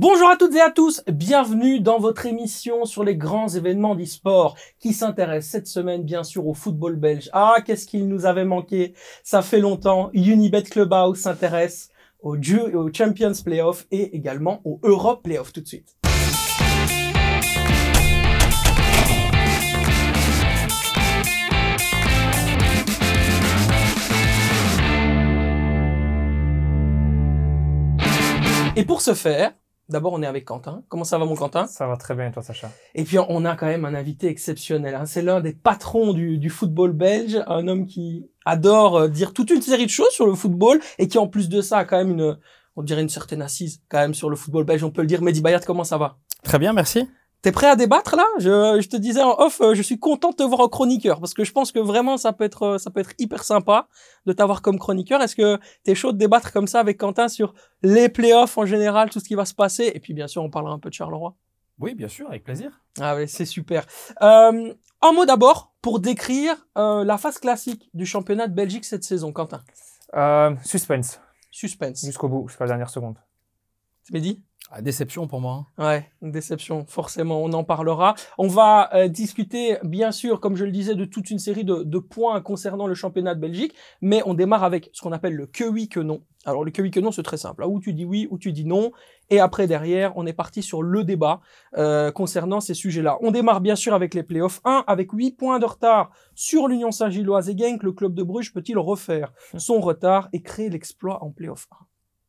Bonjour à toutes et à tous, bienvenue dans votre émission sur les grands événements d'e-sport qui s'intéresse cette semaine bien sûr au football belge. Ah, qu'est-ce qu'il nous avait manqué Ça fait longtemps. Unibet Clubhouse s'intéresse au, au Champions Playoff et également au Europe Playoff tout de suite. Et pour ce faire, d'abord on est avec Quentin. Comment ça va mon Quentin? Ça va très bien toi Sacha? Et puis on a quand même un invité exceptionnel. Hein. C'est l'un des patrons du, du, football belge, un homme qui adore euh, dire toute une série de choses sur le football et qui en plus de ça a quand même une, on dirait une certaine assise quand même sur le football belge. On peut le dire. Mehdi Bayat, comment ça va? Très bien, merci. T'es prêt à débattre là? Je, je, te disais en off, euh, je suis content de te voir en chroniqueur parce que je pense que vraiment ça peut être euh, ça peut être hyper sympa de t'avoir comme chroniqueur. Est-ce que t'es chaud de débattre comme ça avec Quentin sur les playoffs en général, tout ce qui va se passer? Et puis bien sûr on parlera un peu de Charleroi. Oui, bien sûr, avec plaisir. Ah oui, c'est super. Euh, un mot d'abord pour décrire euh, la phase classique du championnat de Belgique cette saison, Quentin. Euh, suspense. Suspense. Jusqu'au bout, jusqu'à la dernière seconde. C'est Mehdi? Ah, déception pour moi. Hein. Ouais, déception, forcément, on en parlera. On va euh, discuter, bien sûr, comme je le disais, de toute une série de, de, points concernant le championnat de Belgique, mais on démarre avec ce qu'on appelle le que oui, que non. Alors le que oui, que non, c'est très simple. Là où tu dis oui, ou tu dis non, et après derrière, on est parti sur le débat euh, concernant ces sujets-là. On démarre bien sûr avec les playoffs 1, avec 8 points de retard sur l'Union Saint-Gilloise et Genk. Le club de Bruges peut-il refaire son retard et créer l'exploit en playoff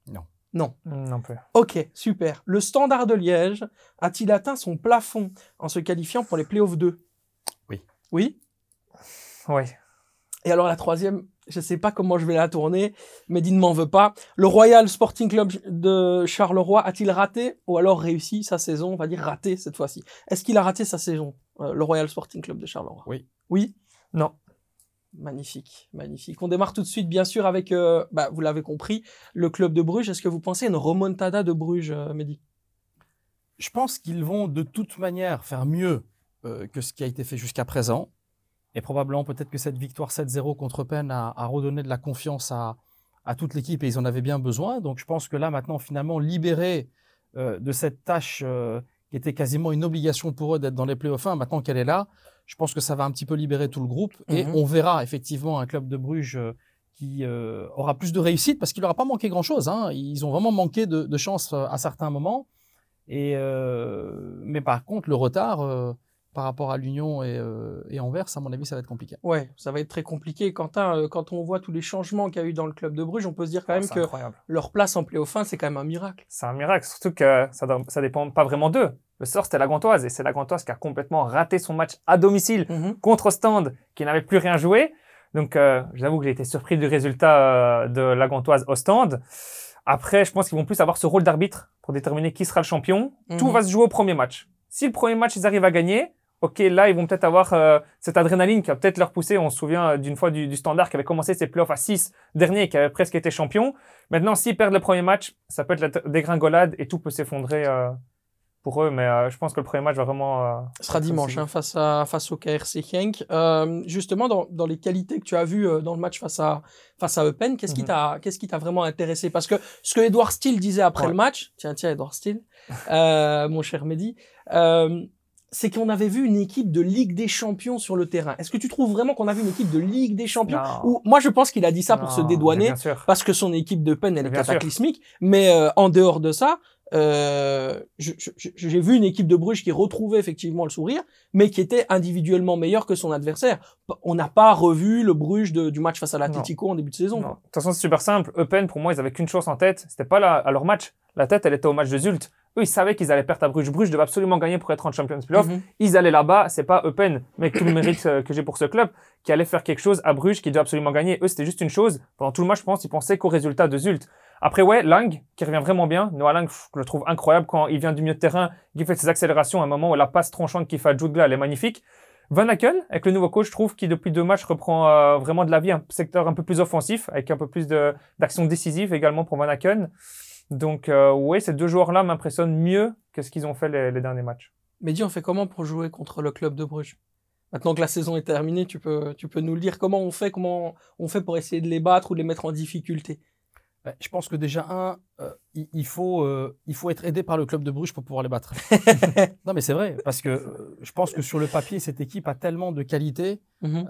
1 Non. Non. Non plus. Ok, super. Le Standard de Liège a-t-il atteint son plafond en se qualifiant pour les playoffs 2 Oui. Oui? Oui. Et alors la troisième, je sais pas comment je vais la tourner, mais ne m'en veut pas. Le Royal Sporting Club de Charleroi a-t-il raté ou alors réussi sa saison? On va dire raté cette fois-ci. Est-ce qu'il a raté sa saison, euh, le Royal Sporting Club de Charleroi? Oui. Oui? Non. Magnifique, magnifique. On démarre tout de suite, bien sûr, avec, euh, bah, vous l'avez compris, le club de Bruges. Est-ce que vous pensez une remontada de Bruges, euh, Mehdi? Je pense qu'ils vont de toute manière faire mieux euh, que ce qui a été fait jusqu'à présent. Et probablement peut-être que cette victoire 7-0 contre Penn a, a, redonné de la confiance à, à toute l'équipe et ils en avaient bien besoin. Donc je pense que là maintenant, finalement, libérés de cette tâche qui était quasiment une obligation pour eux d'être dans les playoffs 1, maintenant qu'elle est là, je pense que ça va un petit peu libérer tout le groupe et Mhm. on verra effectivement un club de Bruges euh, qui euh, aura plus de réussite parce qu'il n'aura pas manqué grand-chose. Hein. Ils ont vraiment manqué de, de chance euh, à certains moments. Et, euh, mais par contre, le retard euh, par rapport à l'Union et, euh, et Anvers, à mon avis, ça va être compliqué. Ouais, ça va être très compliqué. Quentin, euh, quand on voit tous les changements qu'il y a eu dans le club de Bruges, on peut se dire quand même C'est que incroyable. leur place en playoff 1, c'est quand même un miracle. C'est un miracle, surtout que ça, ça dépend pas vraiment d'eux. Le sort, c'était la Gantoise, et c'est la Gantoise qui a complètement raté son match à domicile contre Stand, qui n'avait plus rien joué. Donc, euh, j'avoue que j'ai été surpris du résultat euh, de la Gantoise au stand. Après, je pense qu'ils vont plus avoir ce rôle d'arbitre pour déterminer qui sera le champion. Tout Mhm. va se jouer au premier match. Si le premier match, ils arrivent à gagner, ok, là, ils vont peut-être avoir euh, cette adrénaline qui va peut-être leur pousser. On se souvient euh, d'une fois du, du Standard qui avait commencé ses playoffs à 6 dernier et qui avait presque été champion. Maintenant, s'ils perdent le premier match, ça peut être la dégringolade et tout peut s'effondrer euh, pour eux. Mais euh, je pense que le premier match va vraiment... euh, Ce sera dimanche hein, face, à, face au KRC Genk. Euh, justement, dans, dans les qualités que tu as vues euh, dans le match face à, face à Eupen, qu'est-ce qui t'a qu'est-ce qui t'a vraiment intéressé? Parce que ce que Edouard Steele disait après Ouais. le match, tiens, tiens, Edouard Steele, euh, mon cher Mehdi, euh, c'est qu'on avait vu une équipe de Ligue des Champions sur le terrain. Est-ce que tu trouves vraiment qu'on a vu une équipe de Ligue des Champions. Ou moi, je pense qu'il a dit ça pour se dédouaner parce que son équipe de peine elle est sûr. cataclysmique. Mais euh, en dehors de ça, euh, j'ai vu une équipe de Bruges qui retrouvait effectivement le sourire, mais qui était individuellement meilleure que son adversaire. On n'a pas revu le Bruges de- du match face à l'Atletico en début de saison. De toute façon, c'est super simple. Eupen, pour moi, ils avaient qu'une chose en tête. C'était pas la, à leur match. La tête, elle était au match de Zult. Eux, ils savaient qu'ils allaient perdre à Bruges. Bruges devait absolument gagner pour être en Champions Playoff. Mhm. Ils allaient là-bas. C'est pas Eupen, mais tout le mérite euh, que j'ai pour ce club, qui allait faire quelque chose à Bruges, qui devait absolument gagner. Eux, c'était juste une chose. Pendant tout le match, je pense, ils pensaient qu'au résultat de Zult. Après, ouais, Lang, qui revient vraiment bien. Noah Lang, je le trouve incroyable quand il vient du milieu de terrain, qu'il fait ses accélérations à un moment où la passe tranchante qu'il fait à Jude elle est magnifique. Van Aken, avec le nouveau coach, je trouve qu'il depuis deux matchs reprend euh, vraiment de la vie, un secteur un peu plus offensif, avec un peu plus d'action décisive également pour Van Aken. Donc euh, oui, ces deux joueurs-là m'impressionnent mieux que ce qu'ils ont fait les, derniers matchs. Mais dis, on fait comment pour jouer contre le club de Bruges? Maintenant que la saison est terminée, tu peux, tu peux nous le dire. Comment on fait Comment on fait pour essayer de les battre ou de les mettre en difficulté? Je pense que déjà, un, euh, il, faut, euh, il faut être aidé par le club de Bruges pour pouvoir les battre. non, mais c'est vrai, parce que euh, je pense que sur le papier, cette équipe a tellement de qualité Mhm.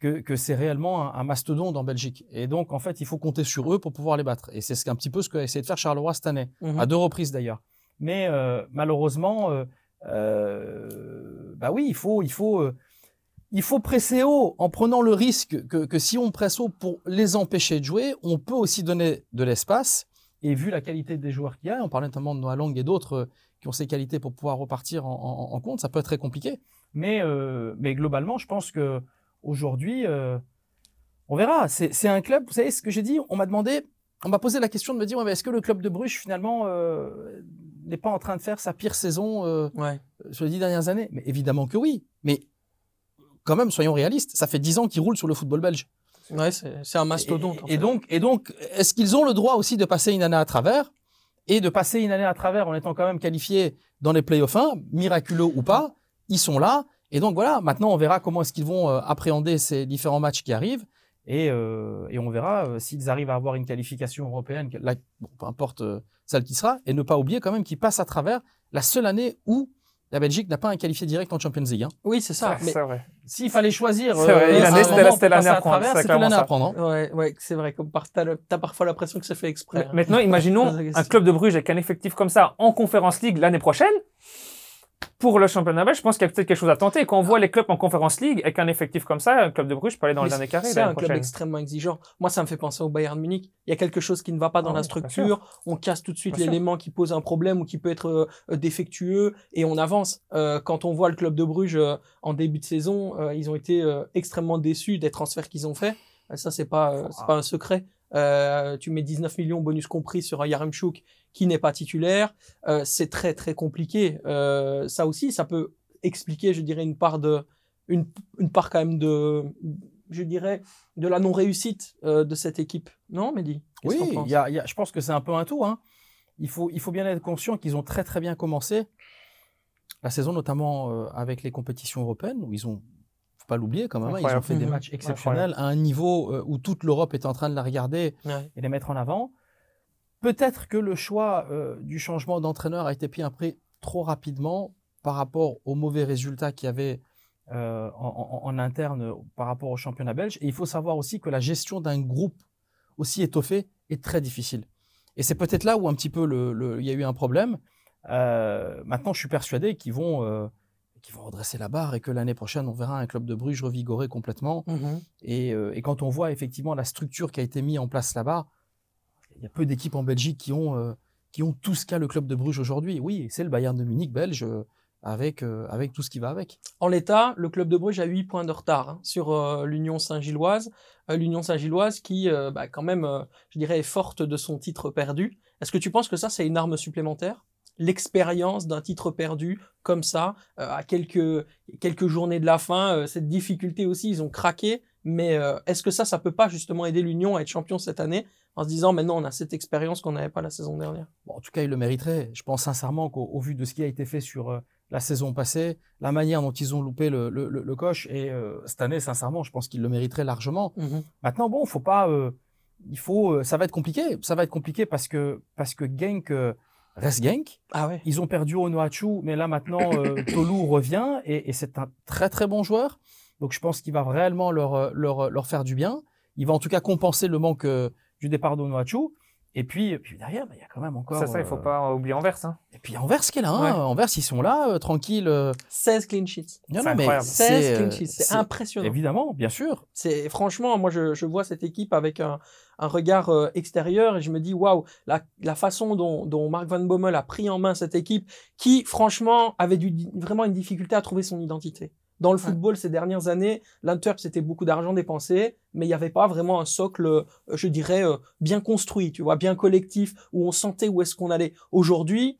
que, que c'est réellement un, un mastodonte en Belgique. Et donc, en fait, il faut compter sur eux pour pouvoir les battre. Et c'est ce qu'un petit peu ce qu'a essayé de faire Charleroi cette année, Mhm. à deux reprises d'ailleurs. Mais malheureusement, bah oui, il faut, il faut, il faut presser haut en prenant le risque que, que si on presse haut pour les empêcher de jouer, on peut aussi donner de l'espace. Et vu la qualité des joueurs qu'il y a, on parlait notamment de Noah Lang et d'autres euh, qui ont ces qualités pour pouvoir repartir en, en- en compte, ça peut être très compliqué. Mais, euh, mais globalement, je pense que aujourd'hui, euh, on verra. C'est un club, vous savez ce que j'ai dit? On m'a demandé, on m'a posé la question de me dire, ouais, est-ce que le club de Bruges, finalement, euh, n'est pas en train de faire sa pire saison Ouais. sur les dix dernières années? Mais évidemment que oui. Mais quand même, soyons réalistes, ça fait dix ans qu'ils roulent sur le football belge. Ouais, c'est un mastodonte. Et, donc, et donc, est-ce qu'ils ont le droit aussi de passer une année à travers et de passer une année à travers en étant quand même qualifiés dans les playoffs 1, miraculeux ou pas Ils sont là. Et donc voilà, maintenant on verra comment est-ce qu'ils vont euh, appréhender ces différents matchs qui arrivent. Et, euh, et on verra euh, s'ils arrivent à avoir une qualification européenne, que- là, bon, peu importe euh, celle qui sera, et ne pas oublier quand même qu'ils passent à travers la seule année où la Belgique n'a pas un qualifié direct en Champions League. hein. Oui, c'est ça. C'est vrai. S'il fallait choisir, C'est vrai, euh, c'était l'année à prendre, travers, c'est c'était l'année à prendre. hein. Ouais, ouais, c'est vrai. Comme par, t'as, le- t'as parfois l'impression que c'est fait exprès. hein. Maintenant, imaginons Ça, c'est- un club de Bruges avec un effectif comme ça en Conférence League l'année prochaine. Pour le championnat belge, je pense qu'il y a peut-être quelque chose à tenter. Quand on voit les clubs en Conférence League avec un effectif comme ça, un club de Bruges peut aller dans Mais les années carrées C'est un club extrêmement exigeant. Moi, ça me fait penser au Bayern Munich. Il y a quelque chose qui ne va pas dans Ah la structure. On casse tout de suite l'élément qui pose un problème ou qui peut être euh, défectueux et on avance. Euh, quand on voit le club de Bruges euh, en début de saison, ils ont été extrêmement déçus des transferts qu'ils ont faits. Ça, c'est pas, c'est pas un secret. Euh, tu mets 19 millions bonus compris sur un Yaremchuk qui n'est pas titulaire. Euh, c'est très très compliqué. Euh, ça aussi, ça peut expliquer, je dirais, une part de, une, une part quand même de, je dirais, de la non-réussite euh, de cette équipe. Non, Mehdi Oui, y a, y a- je pense que c'est un peu un tout. Hein. Il, faut, il faut bien être conscient qu'ils ont très très bien commencé la saison, notamment avec les compétitions européennes, où ils ont, faut pas l'oublier quand même, hein, ils ont fait des Mhm. matchs exceptionnels à un niveau euh, où toute l'Europe est en train de la regarder Ouais. et les mettre en avant. Peut-être que le choix euh, du changement d'entraîneur a été pris après trop rapidement par rapport aux mauvais résultats qu'il y avait euh, en, en- en interne par rapport au championnat belge. Et il faut savoir aussi que la gestion d'un groupe aussi étoffé est très difficile. Et c'est peut-être là où un petit peu le- le- il y a eu un problème. Euh, maintenant, je suis persuadé qu'ils vont, qu'ils vont redresser la barre et que l'année prochaine, on verra un club de Bruges revigoré complètement. Mhm. Et, euh, et quand on voit effectivement la structure qui a été mise en place là-bas, il y a peu d'équipes en Belgique qui ont, euh, qui ont tout ce qu'a le club de Bruges aujourd'hui. Oui, c'est le Bayern de Munich belge euh, avec, euh, avec tout ce qui va avec. En l'état, le club de Bruges a 8 points de retard hein, sur euh, l'Union Saint-Gilloise. Euh, L'Union Saint-Gilloise qui, bah, quand même, je dirais, est forte de son titre perdu. Est-ce que tu penses que ça, c'est une arme supplémentaire? L'expérience d'un titre perdu comme ça, euh, à quelques, quelques journées de la fin, euh, cette difficulté aussi, ils ont craqué. Mais euh, est-ce que ça, ça peut pas justement aider l'Union à être champion cette année en se disant maintenant on a cette expérience qu'on n'avait pas la saison dernière? Bon, en tout cas, il le mériterait. Je pense sincèrement qu'au au vu de ce qui a été fait sur la saison passée, la manière dont ils ont loupé le, le, le- le coche, et cette année, sincèrement, je pense qu'il le mériterait largement. Maintenant, bon, faut pas. il faut. ça va être compliqué. Ça va être compliqué parce que parce que Genk euh, reste Genk. Ah ouais. Ils ont perdu Onoachu, mais là maintenant, euh, Tolu revient et, et c'est un très très bon joueur. Donc je pense qu'il va réellement leur, euh, leur, leur faire du bien. Il va en tout cas compenser le manque euh, du départ d'Onoachu. Et puis, et puis derrière, bah, il y a quand même encore. Ça, ça, il faut euh, pas oublier Anvers. Hein. Et puis Anvers qui est là. Hein. Ouais. Anvers, ils sont là, euh, tranquilles. euh. 16 clean sheets. Non, C'est non, mais incroyable. 16 c'est, clean euh, sheets. C'est c'est- impressionnant. Évidemment, bien sûr. C'est franchement, moi je, je vois cette équipe avec un, un regard euh, extérieur et je me dis waouh, la, la façon dont, dont Mark Van Bommel a pris en main cette équipe, qui franchement avait du, vraiment une difficulté à trouver son identité. Dans le Ouais. football ces dernières années, l'Inter c'était beaucoup d'argent dépensé, mais il n'y avait pas vraiment un socle, euh, je dirais, euh, bien construit, tu vois, bien collectif, où on sentait où est-ce qu'on allait. Aujourd'hui,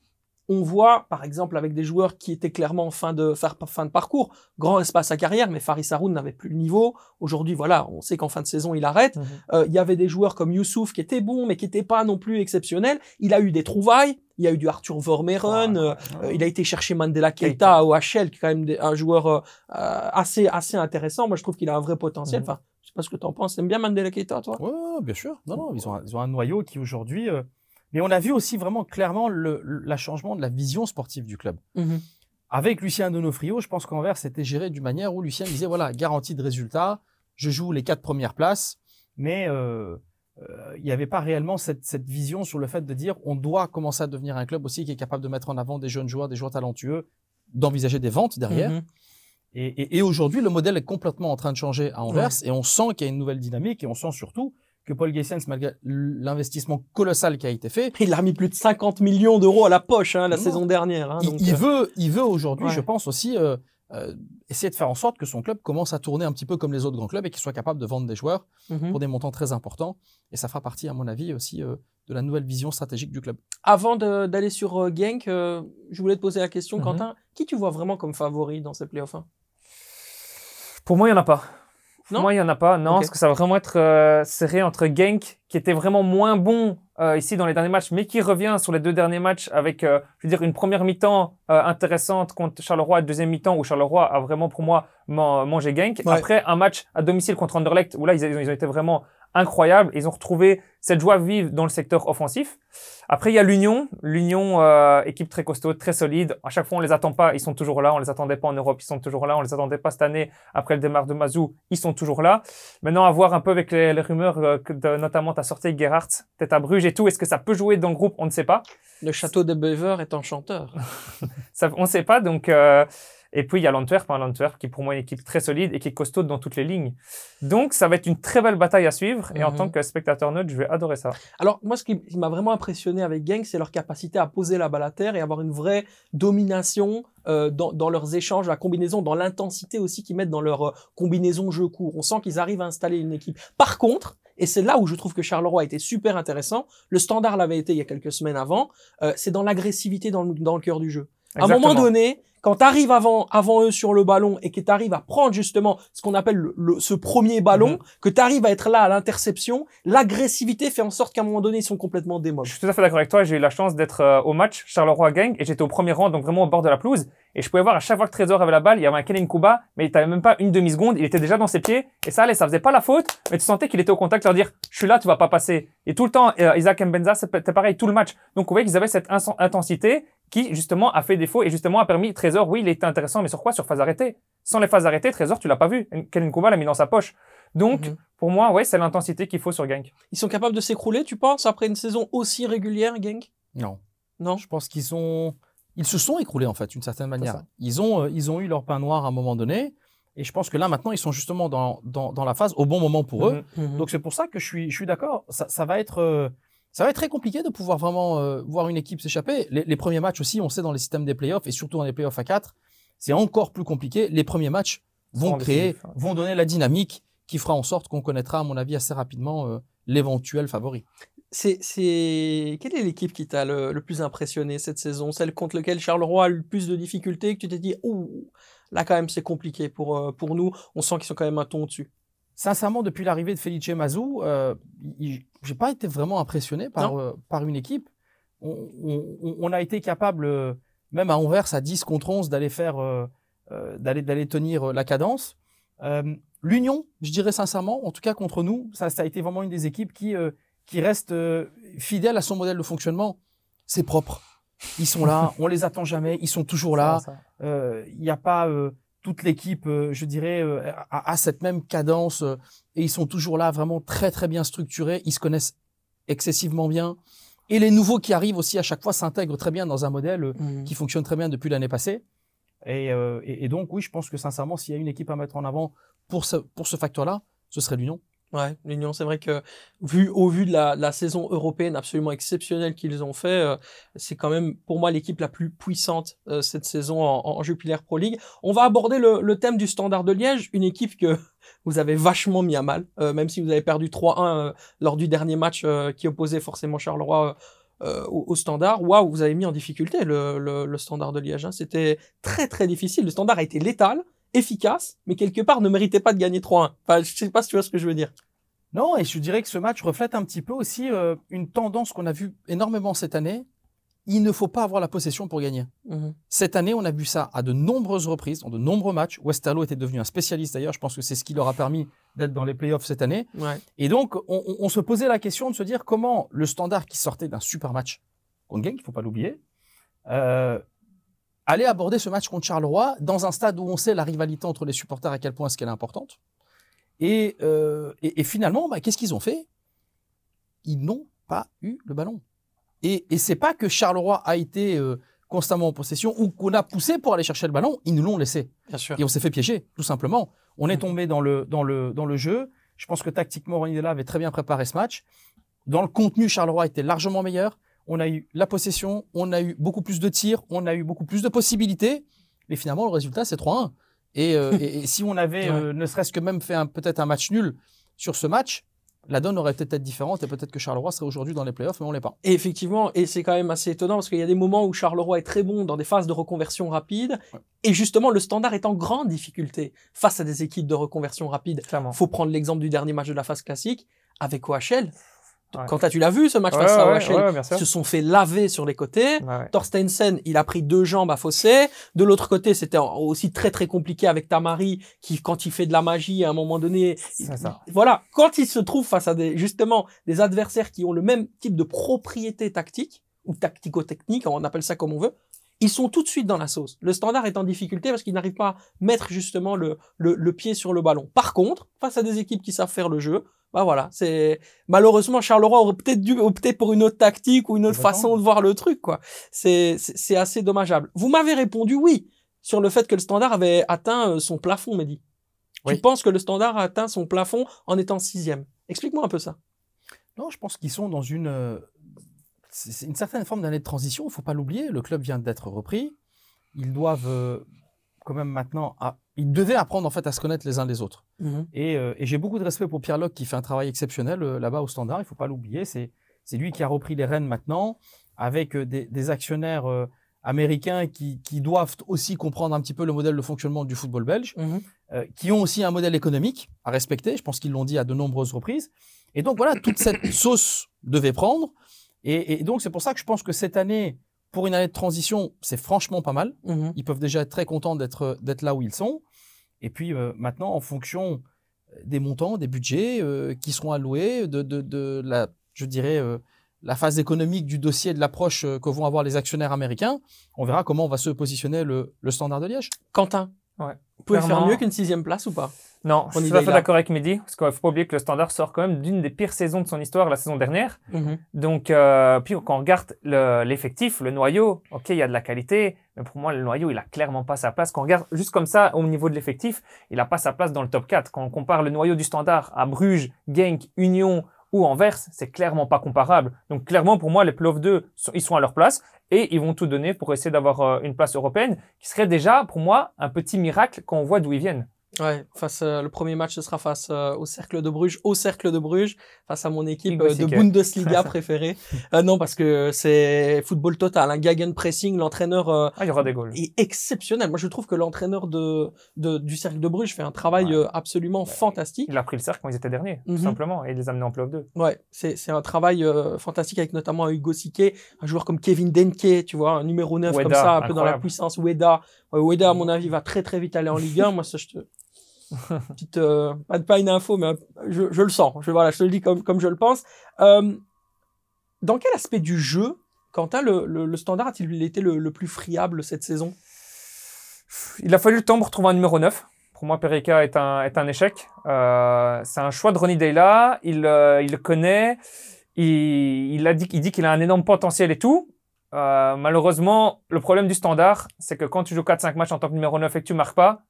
on voit, par exemple, avec des joueurs qui étaient clairement en fin de, fin de parcours, grand espace à carrière, mais Faris Haroun n'avait plus le niveau. Aujourd'hui, voilà, on sait qu'en fin de saison, il arrête. Euh, Il y avait des joueurs comme Youssouf qui étaient bons, mais qui n'étaient pas non plus exceptionnels. Il a eu des trouvailles. Il y a eu du Arthur Vormeren. euh, euh, il a été chercher Mandela Keita à OHL, qui est quand même des- un joueur euh, assez assez intéressant. Moi, je trouve qu'il a un vrai potentiel. Mhm. Enfin, pas ce que tu en penses. T'aimes bien Mandela Keita, toi? Ouais, ouais, bien sûr. Non, non, ils ont un, ils ont un noyau qui aujourd'hui. Mais on a vu aussi vraiment clairement le, changement de la vision sportive du club. Mhm. Avec Lucien Donofrio, je pense qu'Anvers c'était géré d'une manière où Lucien disait voilà, garantie de résultat, je joue les quatre premières places, mais euh, euh, il n'y avait pas réellement cette, cette vision sur le fait de dire on doit commencer à devenir un club aussi qui est capable de mettre en avant des jeunes joueurs, des joueurs talentueux, d'envisager des ventes derrière. Mhm. Et, et, et aujourd'hui, le modèle est complètement en train de changer à Anvers et on sent qu'il y a une nouvelle dynamique et on sent surtout que Paul Gessens, malgré l'investissement colossal qui a été fait, Il a remis plus de 50 millions d'euros à la poche hein, la Non. saison dernière. hein, il, donc, il euh, veut, il veut aujourd'hui, ouais. je pense aussi, euh, euh, essayer de faire en sorte que son club commence à tourner un petit peu comme les autres grands clubs et qu'il soit capable de vendre des joueurs mhm. pour des montants très importants. Et ça fera partie, à mon avis, aussi euh, de la nouvelle vision stratégique du club. Avant d'aller sur euh, Genk, euh, je voulais te poser la question, Mhm. Quentin. Qui tu vois vraiment comme favori dans ces playoffs hein? Pour moi, il n'y en a pas. Non moi, il n'y en a pas. Non, parce que ça va vraiment être euh, serré entre Genk, qui était vraiment moins bon euh, ici dans les derniers matchs, mais qui revient sur les deux derniers matchs avec, euh, je veux dire, une première mi-temps euh, intéressante contre Charleroi, une deuxième mi-temps où Charleroi a vraiment, pour moi, man- mangé Genk. Ouais. Après, un match à domicile contre Anderlecht, où là, ils, ils ont- ils ont été vraiment incroyables. Ils ont retrouvé cette joie vive dans le secteur offensif. Après, il y a l'Union. L'Union, euh, équipe très costaud, très solide. À chaque fois, on les attend pas. Ils sont toujours là. On les attendait pas en Europe. Ils sont toujours là. On les attendait pas cette année. Après le démarre de Mazou, ils sont toujours là. Maintenant, à voir un peu avec les, les rumeurs, euh, de, notamment ta sortie avec Gerhardt, peut-être à Bruges et tout. Est-ce que ça peut jouer dans le groupe? On ne sait pas. Le château de Bever est enchanteur. Ça, on ne sait pas. Donc, euh, et puis, il y a l'Antwerp, hein, l'Antwerp qui est pour moi une équipe très solide et qui est costaud dans toutes les lignes. Donc, ça va être une très belle bataille à suivre. Et en Mhm. tant que spectateur neutre, je vais adorer ça. Alors, moi, ce qui qui m'a vraiment impressionné avec Genk, c'est leur capacité à poser la balle à terre et avoir une vraie domination euh, dans, dans leurs échanges, la combinaison, dans l'intensité aussi qu'ils mettent dans leur euh, combinaison jeu court. On sent qu'ils arrivent à installer une équipe. Par contre, et c'est là où je trouve que Charleroi a été super intéressant, le standard l'avait été il y a quelques semaines avant, euh, c'est dans l'agressivité dans le, dans le cœur du jeu. À un moment donné, quand tu arrives avant, avant eux sur le ballon et que tu arrives à prendre justement ce qu'on appelle le, le- ce premier ballon, Mhm. que tu arrives à être là à l'interception, l'agressivité fait en sorte qu'à un moment donné, ils sont complètement Je démobles. suis tout à fait d'accord avec toi. J'ai eu la chance d'être euh, au match Charleroi Gang et j'étais au premier rang, donc vraiment au bord de la pelouse. Et je pouvais voir à chaque fois que Trésor avait la balle, il y avait un Kellen Kuba, mais il t'avait même pas une demi seconde, il était déjà dans ses pieds et ça allait, ça faisait pas la faute, mais tu sentais qu'il était au contact, leur dire je suis là, tu vas pas passer. Et tout le temps, euh, Isaac Mbenza, c'était pareil tout le match. Donc on voyait qu'ils avaient cette intensité qui justement a fait défaut et justement a permis Trésor, oui, il était intéressant, mais sur quoi? Sur phase arrêtée. Sans les phases arrêtées, Trésor, tu l'as pas vu. Kellen Kuba l'a mis dans sa poche. Donc Mhm. pour moi, ouais, c'est l'intensité qu'il faut sur Gang. Ils sont capables de s'écrouler, tu penses, après une saison aussi régulière, Genk? Non. Non? Je pense qu'ils ont, ils se sont écroulés en fait, d'une certaine manière. Ils ont, euh, ils ont eu leur pain noir à un moment donné, et je pense que là maintenant ils sont justement dans, dans, dans la phase au bon moment pour eux. Mhm. Donc c'est pour ça que je suis, je suis d'accord. Ça, ça va être, euh, ça va être très compliqué de pouvoir vraiment euh, voir une équipe s'échapper. Les, les premiers matchs aussi, on sait dans les systèmes des playoffs et surtout dans les playoffs à 4, c'est encore plus compliqué. Les premiers matchs vont créer, ouais. vont donner la dynamique qui fera en sorte qu'on connaîtra, à mon avis, assez rapidement euh, l'éventuel favori. C'est, c'est... Quelle est l'équipe qui t'a le, le plus impressionné cette saison? Celle contre laquelle Charleroi a eu le plus de difficultés, que tu t'es dit, ouh, là quand même c'est compliqué pour, euh, pour nous, on sent qu'ils sont quand même un ton au-dessus. Sincèrement, depuis l'arrivée de Felice Mazou, euh, j'ai pas été vraiment impressionné par, euh, par une équipe. On, on- on a été capable, euh, même à Anvers, à 10 contre 11, d'aller faire, euh, d'aller, d'aller tenir la cadence. L'Union, je dirais sincèrement, en tout cas contre nous, ça, ça a été vraiment une des équipes qui, euh, qui reste fidèle à son modèle de fonctionnement. C'est propre. Ils sont là, on les attend jamais, ils sont toujours là. Euh, Il n'y a pas euh, toute l'équipe, euh, je dirais, euh, à cette même cadence. euh, et ils sont toujours là, vraiment très très bien structurés. Ils se connaissent excessivement bien. Et les nouveaux qui arrivent aussi à chaque fois s'intègrent très bien dans un modèle euh, qui fonctionne très bien depuis l'année passée. Et, euh, et, et donc oui, je pense que sincèrement, s'il y a une équipe à mettre en avant pour ce, pour ce facteur-là, ce serait l'Union. Ouais, l'Union, c'est vrai que vu au vu de la, saison européenne absolument exceptionnelle qu'ils ont fait, euh, c'est quand même pour moi l'équipe la plus puissante euh, cette saison en, Jupiler Pro League. On va aborder le, thème du Standard de Liège, une équipe que vous avez vachement mis à mal, euh, même si vous avez perdu 3-1 euh, lors du dernier match qui opposait forcément Charleroi au, Standard. Waouh, vous avez mis en difficulté le Standard de Liège. hein. C'était très très difficile. Le Standard a été létal efficace, mais quelque part ne méritait pas de gagner 3-1. Enfin, je sais pas si tu vois ce que je veux dire. Non, et je dirais que ce match reflète un petit peu aussi euh, une tendance qu'on a vue énormément cette année, il ne faut pas avoir la possession pour gagner. Mhm. Cette année, on a vu ça à de nombreuses reprises, dans de nombreux matchs. Westerlo était devenu un spécialiste d'ailleurs. Je pense que c'est ce qui leur a permis d'être dans les playoffs cette année. Ouais. Et donc, on, on- on se posait la question de se dire comment le standard qui sortait d'un super match contre Genk, il faut pas l'oublier, euh, allait aborder ce match contre Charleroi dans un stade où on sait la rivalité entre les supporters à quel point est-ce qu'elle est importante. Et, euh, et, et finalement, bah, qu'est-ce qu'ils ont fait? Ils n'ont pas eu le ballon. Et, et c'est pas que Charleroi a été euh, constamment en possession ou qu'on a poussé pour aller chercher le ballon, ils nous l'ont laissé. Bien sûr. Et on s'est fait piéger, tout simplement. On est Mhm. tombé dans le, dans le, dans le jeu. Je pense que tactiquement, Ronny Della avait très bien préparé ce match. Dans le contenu, Charleroi était largement meilleur. On a eu la possession, on a eu beaucoup plus de tirs, on a eu beaucoup plus de possibilités. Mais finalement, le résultat, c'est 3-1. Et, euh, et, et si on avait Ouais. euh, ne serait-ce que même fait peut-être un match nul sur ce match, la donne aurait peut-être été différente et peut-être que Charleroi serait aujourd'hui dans les playoffs, mais on l'est pas. Et effectivement, et c'est quand même assez étonnant parce qu'il y a des moments où Charleroi est très bon dans des phases de reconversion rapide. Ouais. Et justement, le standard est en grande difficulté face à des équipes de reconversion rapide. Clairement. Faut prendre l'exemple du dernier match de la phase classique avec OHL. Ouais. Quand tu l'as vu ce match Ouais, face à ils se sont fait laver sur les côtés. Torstensen, il a pris deux jambes à Fossé. De l'autre côté, c'était aussi très très compliqué avec Tamari, qui quand il fait de la magie à un moment donné, ça. voilà, quand il se trouve face à des justement des adversaires qui ont le même type de propriété tactique ou tactico-technique, on appelle ça comme on veut, ils sont tout de suite dans la sauce. Le standard est en difficulté parce qu'il n'arrive pas à mettre justement le, le, le pied sur le ballon. Par contre, face à des équipes qui savent faire le jeu, bah voilà, c'est malheureusement Charleroi aurait peut-être dû opter pour une autre tactique ou une autre façon de voir le truc quoi. C'est assez dommageable. Vous m'avez répondu oui sur le fait que le standard avait atteint euh, son plafond, Mehdi. Oui. Tu penses que le standard a atteint son plafond en étant sixième? Explique-moi un peu ça. Non, je pense qu'ils sont dans une, euh, c'est une certaine forme d'année de transition. Il faut pas l'oublier. Le club vient d'être repris. Ils doivent euh, quand même maintenant, à- ils devaient apprendre en fait à se connaître les uns les autres. Et, euh, et j'ai beaucoup de respect pour Pierre Locke qui fait un travail exceptionnel euh, là-bas au Standard. Il faut pas l'oublier. C'est c'est lui qui a repris les rênes maintenant avec euh, des, des actionnaires euh, américains qui, qui doivent aussi comprendre un petit peu le modèle de fonctionnement du football belge Mhm. qui ont aussi un modèle économique à respecter. Je pense qu'ils l'ont dit à de nombreuses reprises. Et donc voilà, toute cette sauce devait prendre. Et, et donc c'est pour ça que je pense que cette année, pour une année de transition, c'est franchement pas mal. Mhm. Ils peuvent déjà être très contents d'être là où ils sont. Et puis euh, maintenant, en fonction des montants, des budgets euh, qui seront alloués, de, de, de la, je dirais, euh, la phase économique du dossier, de l'approche euh, que vont avoir les actionnaires américains, on verra comment va se positionner le, le standard de Liège. Quentin, Ouais. Vous pouvez faire mieux qu'une sixième place ou pas? Non, je suis tout à fait d'accord avec Mehdi, parce qu'il faut pas oublier que le Standard sort quand même d'une des pires saisons de son histoire la saison dernière. Mhm. Donc, euh, puis quand on regarde le- l'effectif, le, noyau, ok, il y a de la qualité, mais pour moi, le noyau, il a clairement pas sa place. Quand on regarde juste comme ça, au niveau de l'effectif, il a pas sa place dans le top 4. Quand on compare le noyau du Standard à Bruges, Genk, Union ou Anvers, c'est clairement pas comparable. Donc, clairement, pour moi, les playoffs 2, sont- ils sont à leur place et ils vont tout donner pour essayer d'avoir euh, une place européenne, qui serait déjà, pour moi, un petit miracle quand on voit d'où ils viennent. Ouais, face euh, le premier match ce sera face euh, au cercle de Bruges, au cercle de Bruges, face à mon équipe Ingo euh, de. Bundesliga préférée. Euh, non, parce que c'est football total, un Gagen pressing, l'entraîneur euh, Ah, il y aura des goals. est exceptionnel. Moi, je trouve que l'entraîneur de, de du cercle de Bruges fait un travail Ouais. absolument fantastique. Il a pris le cercle quand ils étaient derniers, Mhm. tout simplement, et il les a amenés en playoff 2. Ouais, c'est c'est un travail fantastique avec notamment Hugo Sique, un joueur comme Kevin Denke, tu vois, un numéro 9 comme ça, un peu dans la puissance. Ouais, Ueda à mon avis va très très vite aller en Ligue 1. Moi, ça, je te euh, pas, pas une info, mais je, le sens. Je voilà, je te le dis comme je le pense. Euh, dans quel aspect du jeu, Quentin, le, standard a-t-il été le, plus friable cette saison? Il a fallu le temps pour trouver un numéro 9. Pour moi, Perica est un, échec. Euh, c'est un choix de Ronnie Deyla. Il, le connaît. Il, dit, il dit qu'il a un énorme potentiel et tout. Malheureusement, le problème du standard, c'est que quand tu joues 4-5 matchs en tant que numéro 9 et que tu marques pas,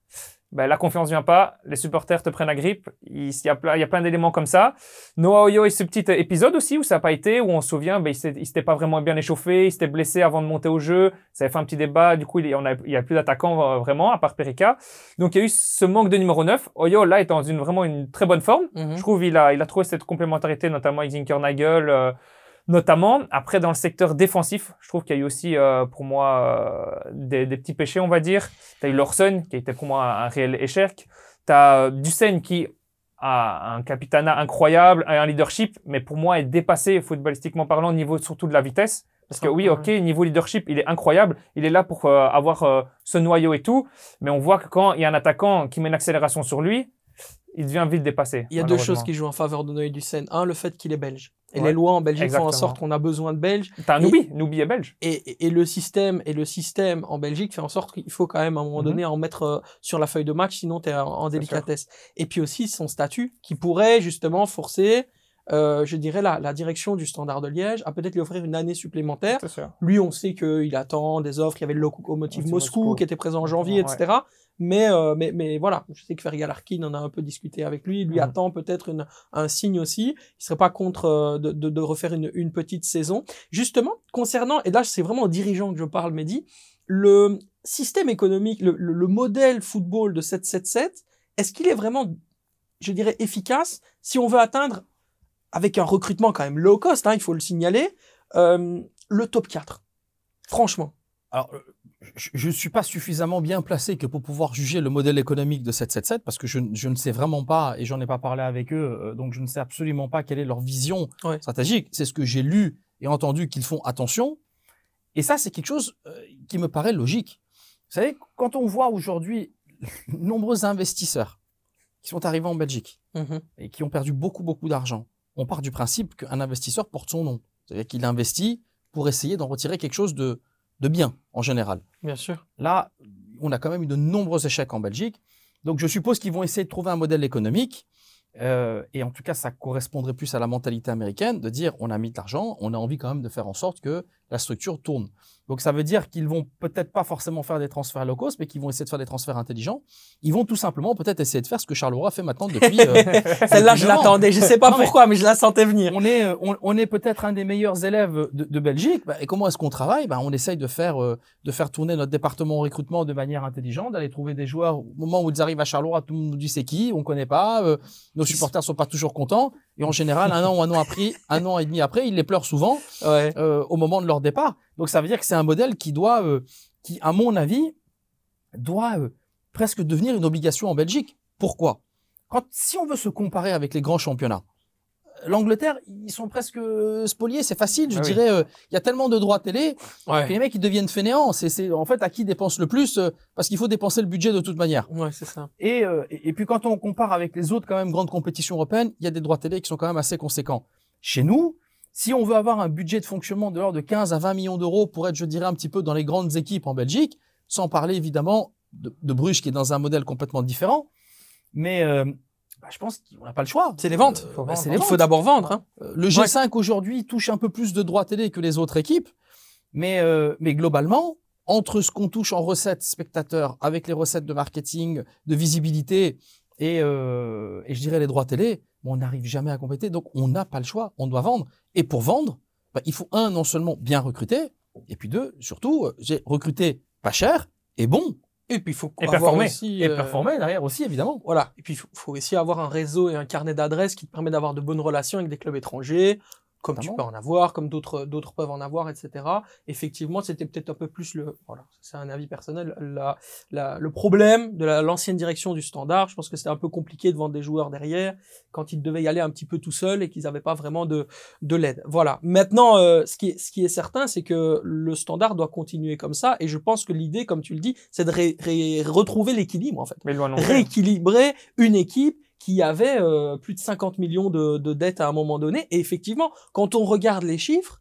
ben, la confiance vient pas, les supporters te prennent la grippe, il, il y a plein, il y a plein d'éléments comme ça. Noah Oyo et ce petit épisode aussi où ça n'a pas été, où on se souvient, ben, il s'était pas vraiment bien échauffé, il s'était blessé avant de monter au jeu, ça avait fait un petit débat, du coup il y en a, plus d'attaquants euh, vraiment, à part Perica. Donc il y a eu ce manque de numéro 9. Oyo là est dans une, vraiment une très bonne forme. Je trouve il a, il a trouvé cette complémentarité, notamment avec Zinkernagel, euh, notamment. Après, dans le secteur défensif, je trouve qu'il y a eu aussi, euh, pour moi, euh, des, petits péchés, on va dire. Tu as eu Lorson, qui était pour moi un, réel échec. Tu as Dussen, qui a un capitanat incroyable, a un leadership, mais pour moi est dépassé, footballistiquement parlant, au niveau surtout de la vitesse. Parce que oui, ok, niveau leadership, il est incroyable. Il est là pour euh, avoir euh, ce noyau et tout. Mais on voit que quand il y a un attaquant qui met une accélération sur lui, il devient vite dépassé. Il y a deux choses qui jouent en faveur de Noé Ducène. Un, le fait qu'il est belge. Et les lois en Belgique font en sorte qu'on a besoin de Belges. T'as un Noubi, Noubi est belge. Et, et, le système et le système en Belgique fait en sorte qu'il faut quand même à un moment mhm. donné en mettre euh, sur la feuille de match, sinon t'es en, en délicatesse. Et puis aussi son statut qui pourrait justement forcer euh, je dirais, la, la direction du Standard de Liège à peut-être lui offrir une année supplémentaire. Lui, on sait qu'il attend des offres. Il y avait le locomotive Moscou, qui était présent en janvier, etc. Mais, euh, mais, mais voilà, je sais que Fergal Arkin en a un peu discuté avec lui. Lui attend peut-être un signe aussi. Il serait pas contre euh, de, de, de, refaire une, une petite saison. Justement, concernant, et là c'est vraiment aux dirigeants que je parle, Mehdi, le système économique, le, le, le modèle football de 777, est-ce qu'il est vraiment, je dirais, efficace si on veut atteindre avec un recrutement quand même low cost, hein, il faut le signaler, euh, le top 4. Franchement. Alors, je ne suis pas suffisamment bien placé que pour pouvoir juger le modèle économique de 777 parce que je, je ne sais vraiment pas et j'en ai pas parlé avec eux, euh, donc je ne sais absolument pas quelle est leur vision stratégique. C'est ce que j'ai lu et entendu qu'ils font attention. Et ça, c'est quelque chose euh, qui me paraît logique. Vous savez, quand on voit aujourd'hui nombreux investisseurs qui sont arrivés en Belgique mmh et qui ont perdu beaucoup, beaucoup d'argent, on part du principe qu'un investisseur porte son nom. C'est-à-dire qu'il investit pour essayer d'en retirer quelque chose de, de bien, en général. Bien sûr. Là, on a quand même eu de nombreux échecs en Belgique. Donc, je suppose qu'ils vont essayer de trouver un modèle économique. Euh, et en tout cas, ça correspondrait plus à la mentalité américaine de dire on a mis de l'argent, on a envie quand même de faire en sorte que la structure tourne. Donc ça veut dire qu'ils vont peut-être pas forcément faire des transferts low cost, mais qu'ils vont essayer de faire des transferts intelligents. Ils vont tout simplement peut-être essayer de faire ce que Charleroi fait maintenant depuis. Euh, Celle-là, je l'attendais. Je sais pas pourquoi, mais, je la sentais venir. On est, euh, on, est peut-être un des meilleurs élèves de, Belgique. Bah, et comment est-ce qu'on travaille? Bah, On essaye de faire, euh, de faire tourner notre département recrutement de manière intelligente, d'aller trouver des joueurs. Au moment où ils arrivent à Charleroi, tout le monde nous dit c'est qui, on connaît pas. nos supporters sont pas toujours contents. Et en général, un an ou un an après, un an et demi après, ils les pleurent souvent au moment de leur départ. Donc ça veut dire que c'est un modèle qui doit, euh, qui à mon avis, doit euh, presque devenir une obligation en Belgique. Pourquoi? Quand si on veut se comparer avec les grands championnats, l'Angleterre, ils sont presque spoliés, c'est facile, je ah dirais. Euh, il y a tellement de droits télé que les mecs ils deviennent fainéants. C'est en fait à qui dépense le plus parce qu'il faut dépenser le budget de toute manière. Ouais, c'est ça. Et, et, et puis quand on compare avec les autres quand même grandes compétitions européennes, il y a des droits télé qui sont quand même assez conséquents. Chez nous, si on veut avoir un budget de fonctionnement de l'ordre de 15 à 20 millions d'euros pour être, je dirais, un petit peu dans les grandes équipes en Belgique, sans parler évidemment de, Bruges qui est dans un modèle complètement différent, mais euh, bah, je pense qu'on n'a pas le choix. C'est les ventes. Euh, bah, Il faut d'abord vendre. Hein. Euh, le G5 aujourd'hui touche un peu plus de droits télé que les autres équipes, mais, mais globalement, entre ce qu'on touche en recettes spectateurs, avec les recettes de marketing, de visibilité et, et je dirais les droits télé, on n'arrive jamais à compléter. Donc, on n'a pas le choix. On doit vendre. Et pour vendre, bah, il faut, un, non seulement bien recruter, et puis deux, surtout, euh, j'ai recruté pas cher et bon. Et puis, il faut et performer. Aussi, et euh, performer derrière aussi, évidemment. Voilà. Et puis, il faut, faut, aussi avoir un réseau et un carnet d'adresses qui te permet d'avoir de bonnes relations avec des clubs étrangers, comme tu peux en avoir, comme d'autres d'autres peuvent en avoir, etc. Effectivement, c'était peut-être un peu plus le, voilà, c'est un avis personnel, la, la, le problème de l'ancienne direction du Standard. Je pense que c'était un peu compliqué de vendre des joueurs derrière quand ils devaient y aller un petit peu tout seuls et qu'ils n'avaient pas vraiment de de l'aide. Voilà. Maintenant, euh, ce qui est ce qui est certain, c'est que le Standard doit continuer comme ça, et je pense que l'idée, comme tu le dis, c'est de retrouver l'équilibre en fait, rééquilibrer une équipe qui avait euh, plus de 50 millions de, de, dettes à un moment donné. Et effectivement, quand on regarde les chiffres,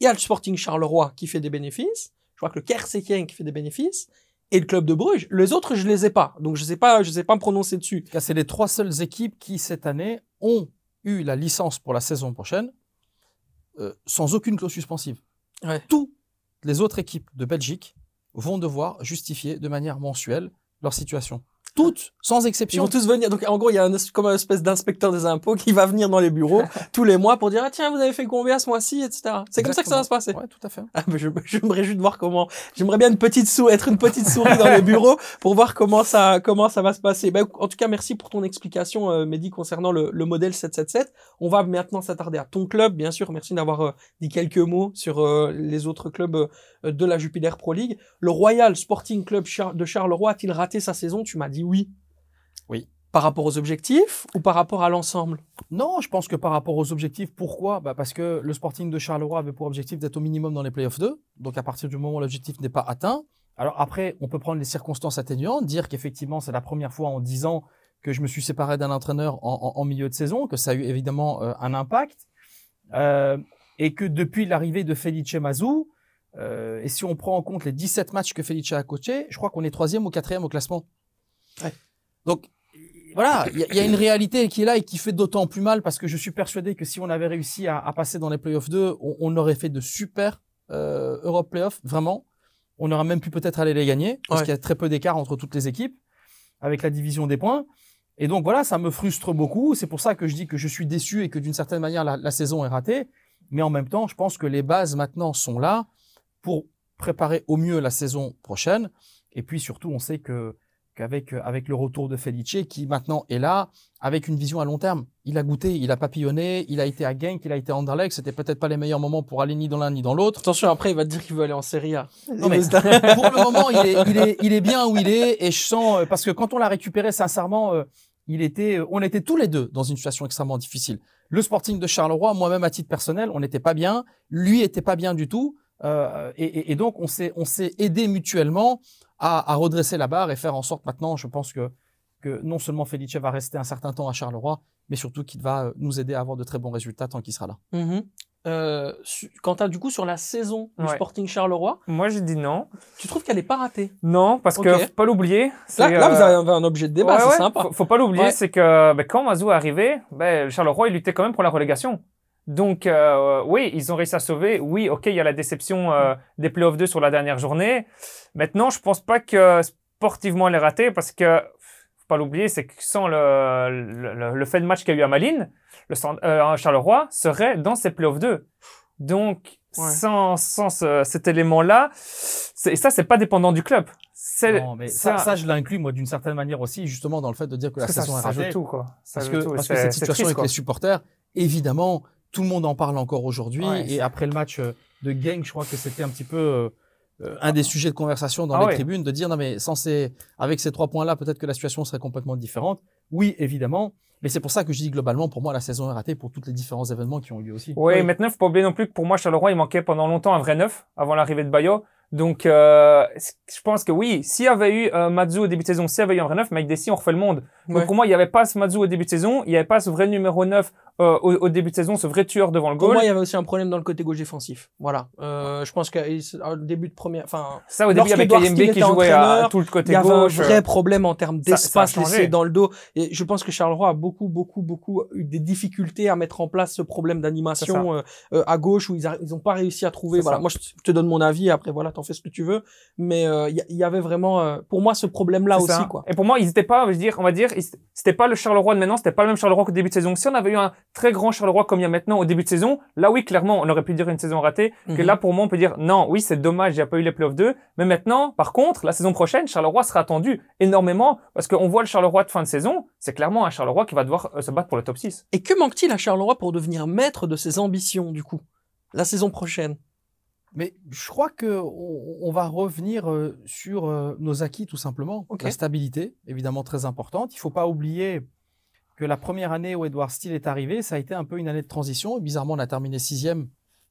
il y a le Sporting Charleroi qui fait des bénéfices, je crois que le Kersekien qui fait des bénéfices, et le club de Bruges. Les autres, je les ai pas, donc je sais pas, je sais pas me prononcer dessus. C'est les trois seules équipes qui cette année ont eu la licence pour la saison prochaine euh, sans aucune clause suspensive. Ouais. Toutes les autres équipes de Belgique vont devoir justifier de manière mensuelle leur situation. Toutes, sans exception. Ils vont tous venir. Donc, en gros, il y a un, comme une espèce d'inspecteur des impôts qui va venir dans les bureaux tous les mois pour dire, ah, tiens, vous avez fait combien ce mois-ci, etc. C'est comme ça que ça va se passer. Ouais, tout à fait. Ah, je, je me réjouis de voir comment, j'aimerais bien une petite sou, être une petite souris dans les bureaux pour voir comment ça, comment ça va se passer. Ben, en tout cas, merci pour ton explication, euh, Mehdi, concernant le, le modèle 777. On va maintenant s'attarder à ton club, bien sûr. Merci d'avoir euh, dit quelques mots sur euh, les autres clubs de la Jupiler Pro League. Le Royal Sporting Club de Charleroi a-t-il raté sa saison? Tu m'as dit oui. Oui. Par rapport aux objectifs ou par rapport à l'ensemble? Non, je pense que par rapport aux objectifs, pourquoi? Bah Parce que le Sporting de Charleroi avait pour objectif d'être au minimum dans les playoffs 2. Donc à partir du moment où l'objectif n'est pas atteint, alors après, on peut prendre les circonstances atténuantes, dire qu'effectivement c'est la première fois en 10 ans que je me suis séparé d'un entraîneur en, en, en, milieu de saison, que ça a eu évidemment euh, un impact, euh, et que depuis l'arrivée de Felice Mazou, euh, et si on prend en compte les 17 matchs que Felice a coaché, je crois qu'on est troisième ou quatrième au classement. Ouais. Donc voilà, il y, y, a une réalité qui est là et qui fait d'autant plus mal parce que je suis persuadé que si on avait réussi à, à passer dans les playoffs 2, on, on, aurait fait de super euh, Europe playoffs, vraiment. On aurait même pu peut-être aller les gagner parce Ouais. qu'il y a très peu d'écart entre toutes les équipes avec la division des points. Et donc voilà, ça me frustre beaucoup. C'est pour ça que je dis que je suis déçu et que d'une certaine manière la, la saison est ratée. Mais en même temps, je pense que les bases maintenant sont là pour préparer au mieux la saison prochaine. Et puis surtout, on sait que qu'avec avec le retour de Felice, qui maintenant est là, avec une vision à long terme. Il a goûté, il a papillonné, il a été à Genk, il a été à Anderlecht. C'était peut-être pas les meilleurs moments pour aller ni dans l'un ni dans l'autre. Attention, après, il va te dire qu'il veut aller en Serie A. Non, mais pour le moment, il est, il est, il est bien où il est. Et je sens, euh, parce que quand on l'a récupéré, sincèrement, euh, il était, euh, on était tous les deux dans une situation extrêmement difficile. Le Sporting de Charleroi, moi-même à titre personnel, on n'était pas bien. Lui était pas bien du tout. Euh, et, et, et, donc, on s'est, on s'est aidé mutuellement à, à, redresser la barre et faire en sorte maintenant, je pense que, que non seulement Felice va rester un certain temps à Charleroi, mais surtout qu'il va nous aider à avoir de très bons résultats tant qu'il sera là. Mm -hmm. euh, quant à du coup sur la saison du Ouais. Sporting Charleroi, Moi, j'ai dit non. tu trouves qu'elle est pas ratée? Non, parce Ok. que faut pas l'oublier. là, là, vous euh, avez un objet de débat, ouais, c'est ouais, sympa. Faut, faut pas l'oublier, Ouais. c'est que ben, quand Mazou est arrivé, ben, Charleroi, il luttait quand même pour la relégation. Donc, euh, oui, ils ont réussi à sauver. Oui, ok, il y a la déception euh, des playoffs 2 sur la dernière journée. Maintenant, je pense pas que sportivement, elle est ratée parce que, faut pas l'oublier, c'est que sans le, le, le fait de match qu'il y a eu à Malines, le euh, Charleroi serait dans ces playoffs 2. Donc, Ouais. sans, sans ce- cet élément-là, c'est- et ça, c'est pas dépendant du club. C'est Non, mais ça, ça, je l'inclus, moi, d'une certaine manière aussi, justement, dans le fait de dire que la que saison est ça ratée. tout, quoi. Ça Parce que, tout, parce que cette situation triste, avec quoi. les supporters, évidemment, tout le monde en parle encore aujourd'hui. Ouais, et après le match euh, de Genk, je crois que c'était un petit peu euh, euh, un des sujets de conversation dans Ah les ouais. tribunes, de dire non mais sans ces, avec ces trois points-là, peut-être que la situation serait complètement différente. Oui, évidemment. Mais c'est pour ça que je dis globalement, pour moi, la saison est ratée pour tous les différents événements qui ont eu lieu aussi. Oui, Oui. maintenant, faut pas oublier non plus que pour moi, Charleroi, il manquait pendant longtemps un vrai neuf avant l'arrivée de Bayo. Donc, euh, je pense que oui, s'il y avait eu euh, Mazou au début de saison, s'il y avait eu un vrai neuf, mais avec Dessy, on refait le monde. Donc, Ouais. pour moi, il n'y avait pas ce Mazou au début de saison, il n'y avait pas ce vrai numéro 9 euh, au, au début de saison, ce vrai tueur devant le Pour goal. moi, il y avait aussi un problème dans le côté gauche défensif. Voilà. Euh, je pense qu'au début de première, enfin, Ça, au début, il y avait Lorsqu'Edouard Kayembe Steele qui jouait à, tout le il côté y avait gauche. un vrai problème en termes d'espace laissé dans le dos. Et je pense que Charleroi a beaucoup, beaucoup, beaucoup eu des difficultés à mettre en place ce problème d'animation euh, euh, à gauche où ils n'ont pas réussi à trouver. Voilà. ça. Moi, je te donne mon avis. Après, voilà, t'en fais ce que tu veux. Mais euh, il y, il y avait vraiment, euh, pour moi, ce problème-là aussi, ça. quoi. Et pour moi, ils étaient pas, je veux dire, on va dire, c'était pas le Charleroi de maintenant, c'était pas le même Charleroi qu'au début de saison. Si on avait eu un très grand Charleroi comme il y a maintenant au début de saison, là oui, clairement, on aurait pu dire une saison ratée. Que Mhm. là, pour moi, on peut dire non, oui, c'est dommage, il n'y a pas eu les playoffs 2. Mais maintenant, par contre, la saison prochaine, Charleroi sera attendu énormément parce qu'on voit le Charleroi de fin de saison, c'est clairement un Charleroi qui va devoir euh, se battre pour le top 6. Et que manque-t-il à Charleroi pour devenir maître de ses ambitions, du coup, la saison prochaine? Mais je crois que on, on va revenir euh, sur euh, nos acquis tout simplement. La stabilité, évidemment très importante. Il faut pas oublier que la première année où Edouard Steele est arrivé, ça a été un peu une année de transition. Bizarrement, on a terminé sixième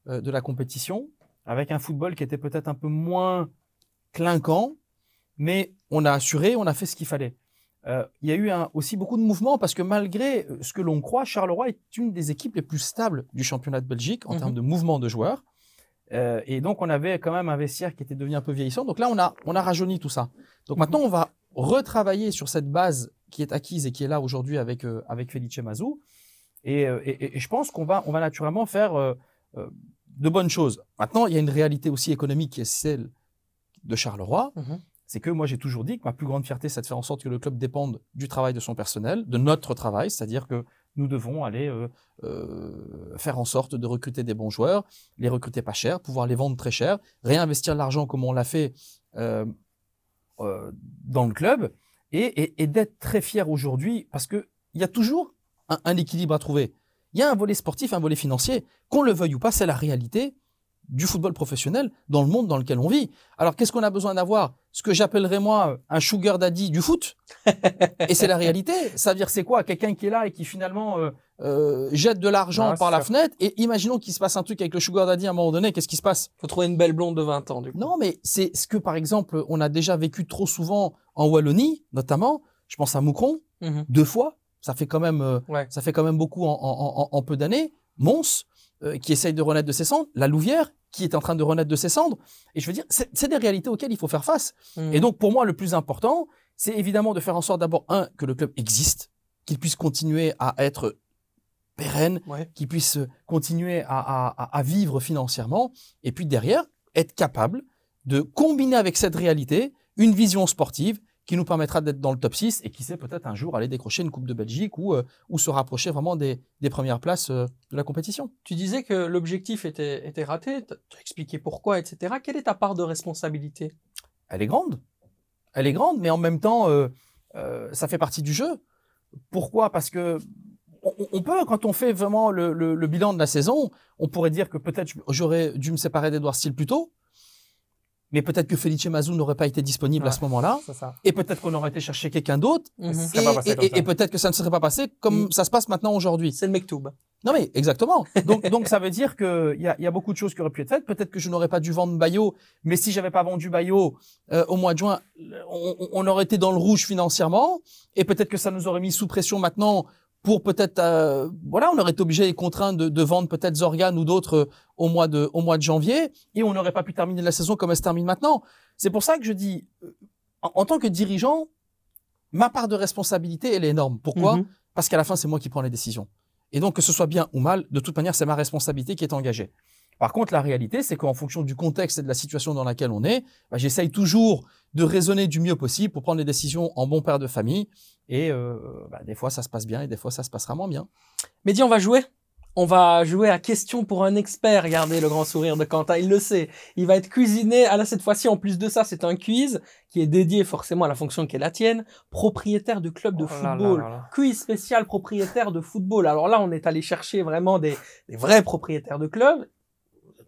euh, de la compétition avec un football qui était peut-être un peu moins clinquant, mais on a assuré, on a fait ce qu'il fallait. Euh, il y a eu un- aussi beaucoup de mouvements parce que malgré euh, ce que l'on croit, Charleroi est une des équipes les plus stables du championnat de Belgique en Mhm. termes de mouvement de joueurs. Euh, et donc, on avait quand même un vestiaire qui était devenu un peu vieillissant. Donc là, on a, on a rajeuni tout ça. Donc maintenant, on va retravailler sur cette base qui est acquise et qui est là aujourd'hui avec, euh, avec Felice Mazou. Et, euh, et, et je pense qu'on va, on va naturellement faire euh, euh, de bonnes choses. Maintenant, il y a une réalité aussi économique qui est celle de Charleroi. Mhm. C'est que moi, j'ai toujours dit que ma plus grande fierté, c'est de faire en sorte que le club dépende du travail de son personnel, de notre travail, c'est-à-dire que nous devons aller euh, euh, faire en sorte de recruter des bons joueurs, les recruter pas cher, pouvoir les vendre très cher, réinvestir l'argent comme on l'a fait euh, dans le club et, d'être très fier aujourd'hui parce que il y a toujours un, un équilibre à trouver. Il y a un volet sportif, un volet financier, qu'on le veuille ou pas, c'est la réalité du football professionnel dans le monde dans lequel on vit. Alors qu'est-ce qu'on a besoin d'avoir? Ce que j'appellerais moi un sugar daddy du foot. et c'est la réalité. Ça veut dire c'est quoi? Quelqu'un qui est là et qui finalement euh, euh, jette de l'argent Ah, par la sûr. fenêtre. Et imaginons qu'il se passe un truc avec le sugar daddy à un moment donné. Qu'est-ce qui se passe? Faut trouver une belle blonde de 20 ans, du coup. Non, mais c'est ce que par exemple on a déjà vécu trop souvent en Wallonie, notamment. Je pense à Moucron Mhm. deux fois. Ça fait quand même, euh, Ouais. ça fait quand même beaucoup en, en- en- en peu d'années. Mons, euh, qui essaye de renaître de ses cendres. La Louvière, qui est en train de renaître de ses cendres. Et je veux dire, c'est des réalités auxquelles il faut faire face. Mhm. Et donc, pour moi, le plus important, c'est évidemment de faire en sorte d'abord, un, que le club existe, qu'il puisse continuer à être pérenne, Ouais. qu'il puisse continuer à, à- à- à vivre financièrement, et puis derrière, être capable de combiner avec cette réalité une vision sportive qui nous permettra d'être dans le top 6 et qui sait peut-être un jour aller décrocher une Coupe de Belgique ou, euh, ou se rapprocher vraiment des, des premières places euh, de la compétition. Tu disais que l'objectif était, était raté. Tu as expliqué pourquoi, etc. Quelle est ta part de responsabilité? Elle est grande. Elle est grande, mais en même temps, euh, ça fait partie du jeu. Pourquoi? Parce que on, on peut, quand on fait vraiment le, le- le bilan de la saison, on pourrait dire que peut-être j'aurais dû me séparer d'Edouard Steele plus tôt, mais peut-être que Felice Mazou n'aurait pas été disponible à ce moment-là, et peut-être qu'on aurait été chercher quelqu'un d'autre, Mhm. Ça et, et- peut-être que ça ne serait pas passé comme Mm. ça se passe maintenant aujourd'hui. C'est le Mektoub. Non mais exactement. Donc, donc ça veut dire qu'il y a, il y a beaucoup de choses qui auraient pu être faites. Peut-être que je n'aurais pas dû vendre Bayo, mais si j'avais pas vendu Bayo euh, au mois de juin, on, on aurait été dans le rouge financièrement, et peut-être que ça nous aurait mis sous pression maintenant pour peut-être, euh, voilà, on aurait été obligé et contraint de, de vendre peut-être Zorgan ou d'autres euh, au mois de au mois de janvier, et on n'aurait pas pu terminer la saison comme elle se termine maintenant. C'est pour ça que je dis, euh, en, en tant que dirigeant, ma part de responsabilité elle est énorme. Pourquoi? Mhm. parce qu'à la fin, c'est moi qui prends les décisions. Et donc, que ce soit bien ou mal, de toute manière, c'est ma responsabilité qui est engagée. Par contre, la réalité, c'est qu'en fonction du contexte et de la situation dans laquelle on est, bah, j'essaye toujours de raisonner du mieux possible pour prendre les décisions en bon père de famille. Et euh, bah, des fois, ça se passe bien et des fois, ça se passera moins bien. Mehdi, on va jouer. On va jouer à question pour un expert. Regardez le grand sourire de Quentin, il le sait. Il va être cuisiné. Ah là, cette fois-ci, en plus de ça, c'est un quiz qui est dédié forcément à la fonction qui est la tienne. Propriétaire de club de Oh là football. là là. Quiz spécial propriétaire de football. Alors là, on est allé chercher vraiment des, des vrais propriétaires de clubs.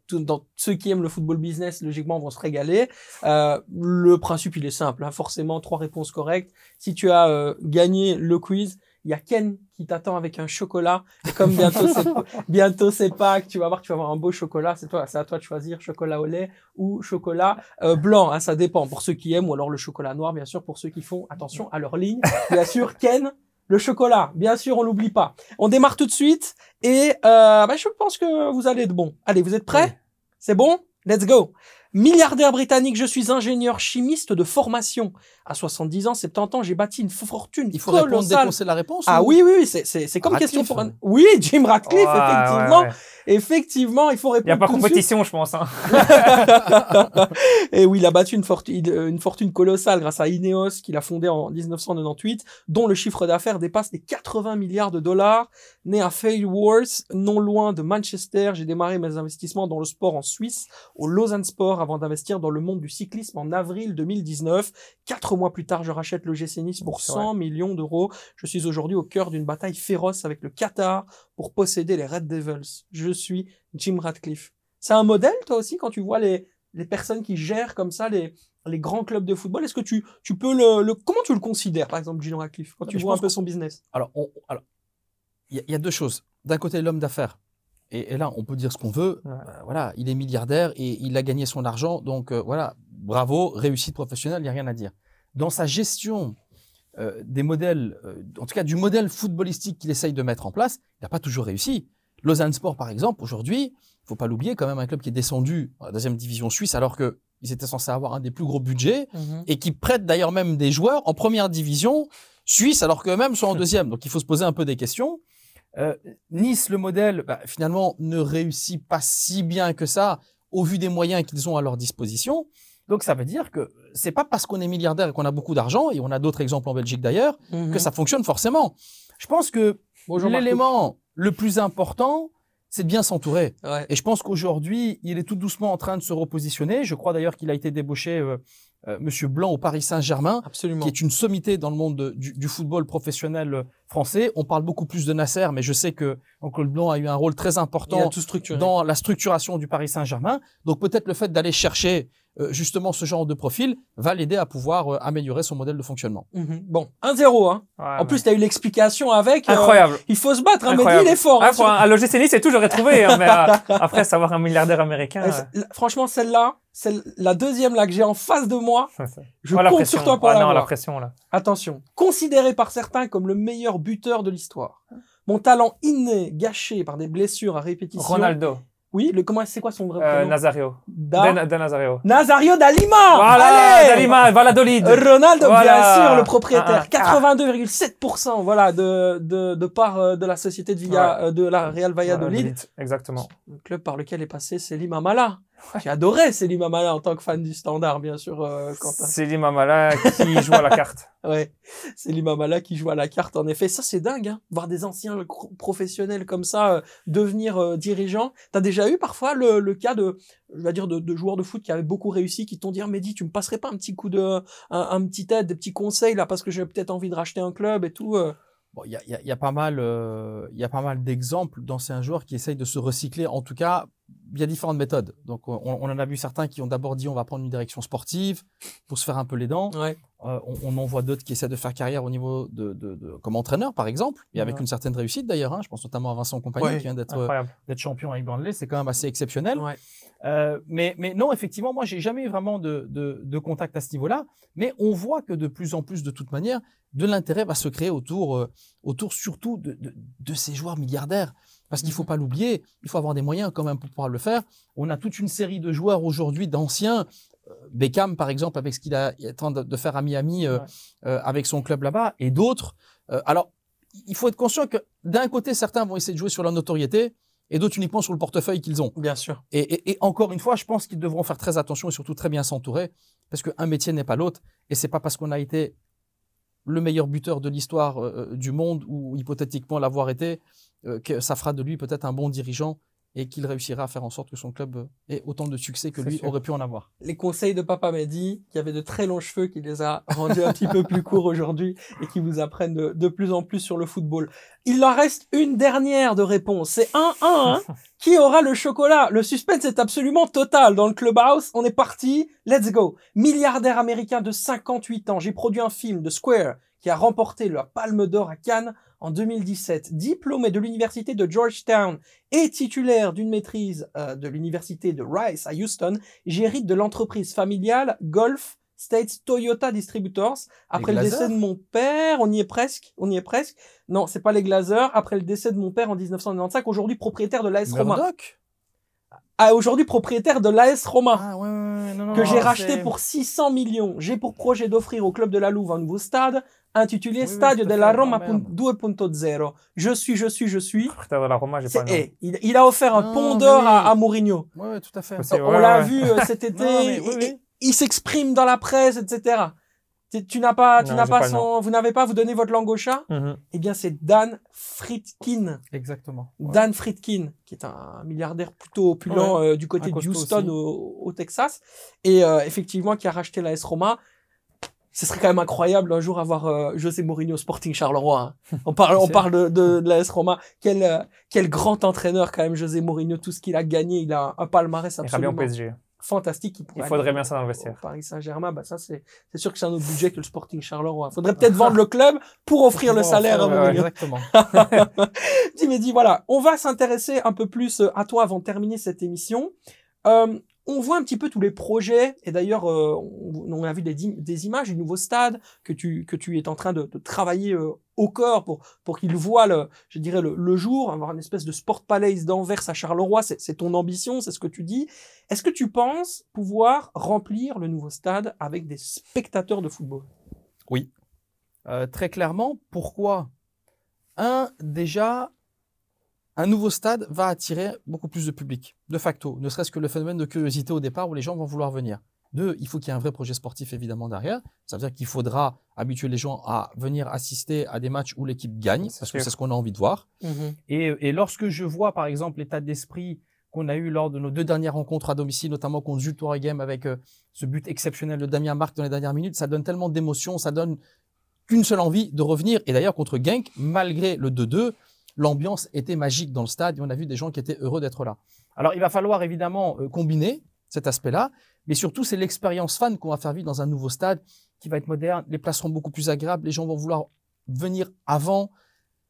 Tout- Dans ceux qui aiment le football business, logiquement, vont se régaler. Euh, le principe, il est simple. hein. Forcément, trois réponses correctes. Si tu as euh, gagné le quiz, il y a Ken qui t'attend avec un chocolat. Et comme bientôt c'est bientôt c'est Pâques, tu vas voir tu vas avoir un beau chocolat. C'est toi, c'est à toi de choisir chocolat au lait ou chocolat euh, blanc. Hein, ça dépend pour ceux qui aiment ou alors le chocolat noir, bien sûr, pour ceux qui font attention à leur ligne. Bien sûr, Ken. Le chocolat, bien sûr, on l'oublie pas. On démarre tout de suite et euh, bah, je pense que vous allez être bon. Allez, vous êtes prêts? Oui. C'est bon? Let's go. Milliardaire britannique, je suis ingénieur chimiste de formation. À 70 ans, 70 ans, j'ai bâti une fortune Il faut répondre dès qu'on sait la réponse Ah ou- oui, oui, oui, c'est, c'est, c'est comme Radcliffe, question pour un... hein. Oui, Jim Radcliffe, Ouais, effectivement. ouais, ouais. Effectivement, il faut Il n'y a répondre pas suite. compétition, je pense. Hein. Et oui, il a battu une fortune, une fortune colossale grâce à Ineos qu'il a fondé en 1998, dont le chiffre d'affaires dépasse les 80 milliards de dollars. Né à Fairworth, non loin de Manchester, j'ai démarré mes investissements dans le sport en Suisse, au Lausanne Sport, avant d'investir dans le monde du cyclisme en avril 2019. Quatre mois plus tard, je rachète le GC Nice pour C'est 100 millions d'euros. Je suis aujourd'hui au cœur d'une bataille féroce avec le Qatar pour posséder les Red Devils. Je suis Jim Radcliffe. C'est un modèle, toi aussi, quand tu vois les, les personnes qui gèrent comme ça les, les grands clubs de football? Est-ce que tu, tu peux le, le, comment tu le considères, par exemple, Jim Radcliffe, quand Non, tu vois un peu son business? Alors, on- alors, il y, a- il y a deux choses. D'un côté, l'homme d'affaires. Et, et là, on peut dire ce qu'on veut. Ouais. Euh, voilà, il est milliardaire et il a gagné son argent. Donc, euh, voilà, bravo, réussite professionnelle, il n'y a rien à dire. Dans sa gestion euh, des modèles, euh, en tout cas du modèle footballistique qu'il essaye de mettre en place, il n'a pas toujours réussi. Lausanne Sport, par exemple, aujourd'hui, il faut pas l'oublier, quand même un club qui est descendu en deuxième division suisse alors que ils étaient censés avoir un des plus gros budgets et qui prêtent d'ailleurs même des joueurs en première division suisse alors qu'eux-mêmes sont en deuxième. Donc il faut se poser un peu des questions. Euh, nice, le modèle, bah, finalement, ne réussit pas si bien que ça au vu des moyens qu'ils ont à leur disposition. Donc ça veut dire que c'est pas parce qu'on est milliardaire et qu'on a beaucoup d'argent, et on a d'autres exemples en Belgique d'ailleurs, Mhm. que ça fonctionne forcément. Je pense que l'élément le plus important, c'est de bien s'entourer. Ouais. Et je pense qu'aujourd'hui, il est tout doucement en train de se repositionner. Je crois d'ailleurs qu'il a été débauché euh, euh, Monsieur Blanc au Paris Saint-Germain, Absolument. qui est une sommité dans le monde de- du, du football professionnel euh, français. On parle beaucoup plus de Nasser, mais je sais que Oncle Blanc a eu un rôle très important dans la structuration du Paris Saint-Germain. Donc peut-être le fait d'aller chercher justement ce genre de profil va l'aider à pouvoir euh, améliorer son modèle de fonctionnement. Mhm. Bon, 1-0. Hein. Ouais, en plus, tu as eu l'explication avec. euh, incroyable. il faut se battre. Hein, Mehdi, Incroyable. il est fort. Ah, hein, pour sur- un, un Nice, tout, j'aurais trouvé. hein, mais euh, après, savoir un milliardaire américain. Franchement, celle-là, c'est la deuxième là que j'ai en face de moi. euh, Je oh, compte pression. sur toi pour Ah, non, la pression, là. Attention, considéré par certains comme le meilleur buteur de l'histoire. Mon talent inné, gâché par des blessures à répétition. Ronaldo. Oui, le comment c'est quoi son vrai Euh, prénom? Nazario. Da- De, de Nazario. Nazario Dalima. Voilà, Allez Dalima, Valladolid. Ronaldo, Voilà. bien sûr, le propriétaire. Ah, ah. 82,7% voilà de de de part euh, de la société de Villa euh, de la Real Valladolid. Valladolid, Exactement. le club par lequel est passé Selim Amala. J'ai adoré Selim Amala en tant que fan du Standard, bien sûr, euh, Quentin. C'est Mamala qui joue à la carte. Ouais, Selim Amala qui joue à la carte, en effet. Ça, c'est dingue, hein, voir des anciens professionnels comme ça euh, devenir euh, dirigeants. T'as déjà eu parfois le, le cas de, je vais dire, de, de joueurs de foot qui avaient beaucoup réussi, qui t'ont dit, Ah, Mehdi, tu me passerais pas un petit coup de, un, un petit aide, des petits conseils là, parce que j'ai peut-être envie de racheter un club et tout. euh. Bon, il y a, il y a- y a pas mal, euh, il y a pas mal d'exemples d'anciens joueurs qui essayent de se recycler. En tout cas, il y a différentes méthodes. Donc, on, on en a vu certains qui ont d'abord dit on va prendre une direction sportive pour se faire un peu les dents. Ouais. Euh, on, on en voit d'autres qui essaient de faire carrière au niveau de, de, de- comme entraîneur, par exemple, et avec Ouais. une certaine réussite d'ailleurs. hein. Je pense notamment à Vincent Compagnie Ouais, qui vient d'être euh, champion avec Burnley. C'est quand même assez exceptionnel. Euh, mais, mais non, effectivement, moi, j'ai jamais eu vraiment de, de, contact à ce niveau-là. Mais on voit que de plus en plus, de toute manière, de l'intérêt va se créer autour, autour surtout de ces joueurs milliardaires. Parce qu'il faut Mhm. pas l'oublier, il faut avoir des moyens quand même pour pouvoir le faire. On a toute une série de joueurs aujourd'hui, d'anciens. euh, Beckham, par exemple, avec ce qu'il est en train de, faire à Miami, euh, Ouais. euh, avec son club là-bas, et d'autres. Euh, alors, il faut être conscient que d'un côté, certains vont essayer de jouer sur la notoriété, et d'autres uniquement sur le portefeuille qu'ils ont. Bien sûr. Et, et- et encore une fois, je pense qu'ils devront faire très attention et surtout très bien s'entourer, parce qu'un métier n'est pas l'autre, et c'est pas parce qu'on a été le meilleur buteur de l'histoire euh, du monde ou hypothétiquement l'avoir été que ça fera de lui peut-être un bon dirigeant et qu'il réussira à faire en sorte que son club euh, ait autant de succès que lui sûr. aurait pu en avoir. les conseils de Papa Mehdi, qui avait de très longs cheveux, qui les a rendus un petit peu plus courts aujourd'hui et qui vous apprennent de, de plus en plus sur le football. Il en reste une dernière de réponse. C'est 1-1. hein. qui aura le chocolat? Le suspense est absolument total dans le clubhouse. On est parti. Let's go. Milliardaire américain de 58 ans. J'ai produit un film de Square qui a remporté la Palme d'Or à Cannes en 2017. Diplômé de l'université de Georgetown et titulaire d'une maîtrise euh, de l'université de Rice à Houston, j'hérite de l'entreprise familiale Golf States Toyota Distributors. Après le décès de mon père, on y est presque, on y est presque. Non, c'est pas les Glazers. Après le décès de mon père en 1995, aujourd'hui propriétaire de l'AS Roma. Ah, aujourd'hui propriétaire de l'AS Roma. Ah ouais, ouais, ouais, non, que j'ai racheté pour 600 millions. J'ai pour projet d'offrir au club de la Louve un nouveau stade intitulé Oui, oui, Stadio à della. Roma Ah, merde. 2.0. Je suis, je suis, je suis. Putain, dans la Roma, j'ai pas eh, il, il a offert un pont d'or oui. à, à Mourinho. Ouais, tout à fait. On ouais, l'a ouais. vu cet été. Non, mais oui, il- oui. il, il s'exprime dans la presse, etc. Tu, tu n'as pas, tu n'as pas son, vous n'avez pas, vous donnez votre langue au chat Mhm. Eh bien, c'est Dan Friedkin. Exactement. Ouais. Dan Friedkin, qui est un milliardaire plutôt opulent euh, du côté de Houston au Texas, et euh, effectivement qui a racheté la S Roma. Ce serait quand même incroyable un jour avoir euh, José Mourinho Sporting Charleroi. hein. On parle, on parle de, de, de la S Roma. Quel, euh, quel grand entraîneur quand même José Mourinho. Tout ce qu'il a gagné, il a un palmarès Il absolument PSG. fantastique. Il pourrait faudrait bien ça dans le vestiaire. Paris Saint-Germain, bah ça c'est c'est sûr que c'est un autre budget que le Sporting Charleroi. Faudrait peut-être vendre le club pour offrir le salaire à ouais. Exactement. dis, mais dis, voilà, on va s'intéresser un peu plus euh, à toi avant de terminer cette émission. Euh, on voit un petit peu tous les projets, et d'ailleurs, euh, on, a vu des, images du nouveau stade que tu, que tu es en train de, travailler euh, au corps pour, pour qu'il voit, le, je dirais, le, jour, avoir une espèce de sport palace d'Anvers à Charleroi, c'est ton ambition, c'est ce que tu dis. Est-ce que tu penses pouvoir remplir le nouveau stade avec des spectateurs de football? Euh, très clairement, pourquoi? Un, déjà, un nouveau stade va attirer beaucoup plus de public, de facto, ne serait-ce que le phénomène de curiosité au départ où les gens vont vouloir venir. Deux, il faut qu'il y ait un vrai projet sportif évidemment derrière. Ça veut dire qu'il faudra habituer les gens à venir assister à des matchs où l'équipe gagne, parce que c'est ce qu'on a envie de voir. Et, et lorsque je vois, par exemple, l'état d'esprit qu'on a eu lors de nos deux dernières rencontres à domicile, notamment contre Jules Touareg avec euh, ce but exceptionnel de Damien Marc dans les dernières minutes. Ça donne tellement d'émotions, ça donne qu'une seule envie de revenir. Et d'ailleurs, contre Genk, malgré le 2-2, l'ambiance était magique dans le stade et on a vu des gens qui étaient heureux d'être là. Alors, il va falloir évidemment euh, combiner cet aspect-là, mais surtout, c'est l'expérience fan qu'on va faire vivre dans un nouveau stade qui va être moderne. Les places seront beaucoup plus agréables. Les gens vont vouloir venir avant,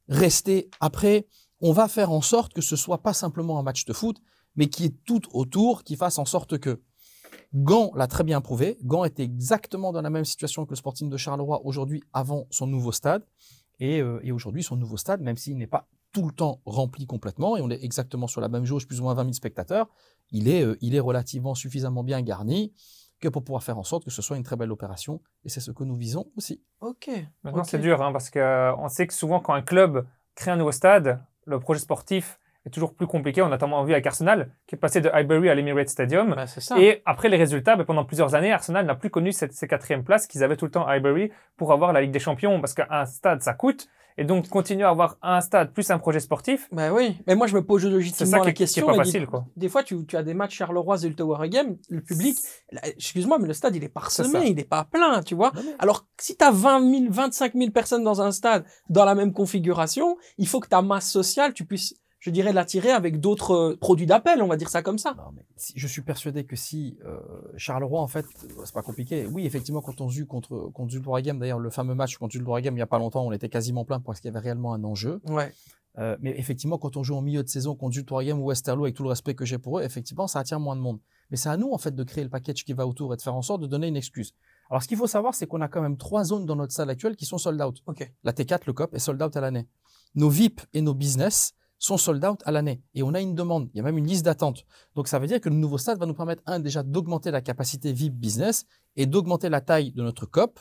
rester après. On va faire en sorte que ce soit pas simplement un match de foot, mais qui est tout autour, qui fasse en sorte que Gant l'a très bien prouvé. Gant était exactement dans la même situation que le Sporting de Charleroi aujourd'hui avant son nouveau stade. Et, euh, et aujourd'hui, son nouveau stade, même s'il n'est pas tout le temps rempli complètement, et on est exactement sur la même jauge, plus ou moins 20 000 spectateurs, il est, euh, il est relativement suffisamment bien garni que pour pouvoir faire en sorte que ce soit une très belle opération. Et c'est ce que nous visons aussi. Ok. Maintenant, c'est dur, hein, parce qu'on sait que souvent, quand un club crée un nouveau stade, le projet sportif est toujours plus compliqué. On a notamment vu avec Arsenal, qui est passé de Highbury à l'Emirates Stadium. Bah, c'est ça. Et après les résultats, ben, pendant plusieurs années, Arsenal n'a plus connu cette, ces quatrièmes places qu'ils avaient tout le temps à Highbury pour avoir la Ligue des Champions, parce qu'un stade, ça coûte. Et donc, continuer à avoir un stade plus un projet sportif, Bah oui, mais moi je me pose c'est qui la est, qui est question. pas et facile, des, quoi. des fois, tu, tu as des matchs Charleroi et le Tower Game, le public, excuse-moi, mais le stade il est C'est parsemé, ça. il n'est pas plein, tu vois. Alors, si tu as 20 000, 25 000 personnes dans un stade dans la même configuration, il faut que ta masse sociale, tu puisses, je dirais, l'attirer avec d'autres euh, produits d'appel, on va dire ça comme ça. Non, mais si- je suis persuadé que si euh, Charleroi, en fait, euh, c'est pas compliqué. Oui, effectivement, quand on joue contre contre Jules d'ailleurs, le fameux match contre Jules Boraghem, il y a pas longtemps, on était quasiment plein parce qu'il y avait réellement un enjeu. Ouais. Euh, mais effectivement, quand on joue en milieu de saison contre Jules ou Westerlo, avec tout le respect que j'ai pour eux, effectivement, ça attire moins de monde. Mais c'est à nous, en fait, de créer le package qui va autour et de faire en sorte de donner une excuse. Alors, ce qu'il faut savoir, c'est qu'on a quand même trois zones dans notre salle actuelle qui sont sold out. Ok. La T4, le COP, est sold out à l'année. Nos VIP et nos business sont sold out à l'année. Et on a une demande. Il y a même une liste d'attente. Donc, ça veut dire que le nouveau stade va nous permettre, un, déjà d'augmenter la capacité VIP business et d'augmenter la taille de notre COP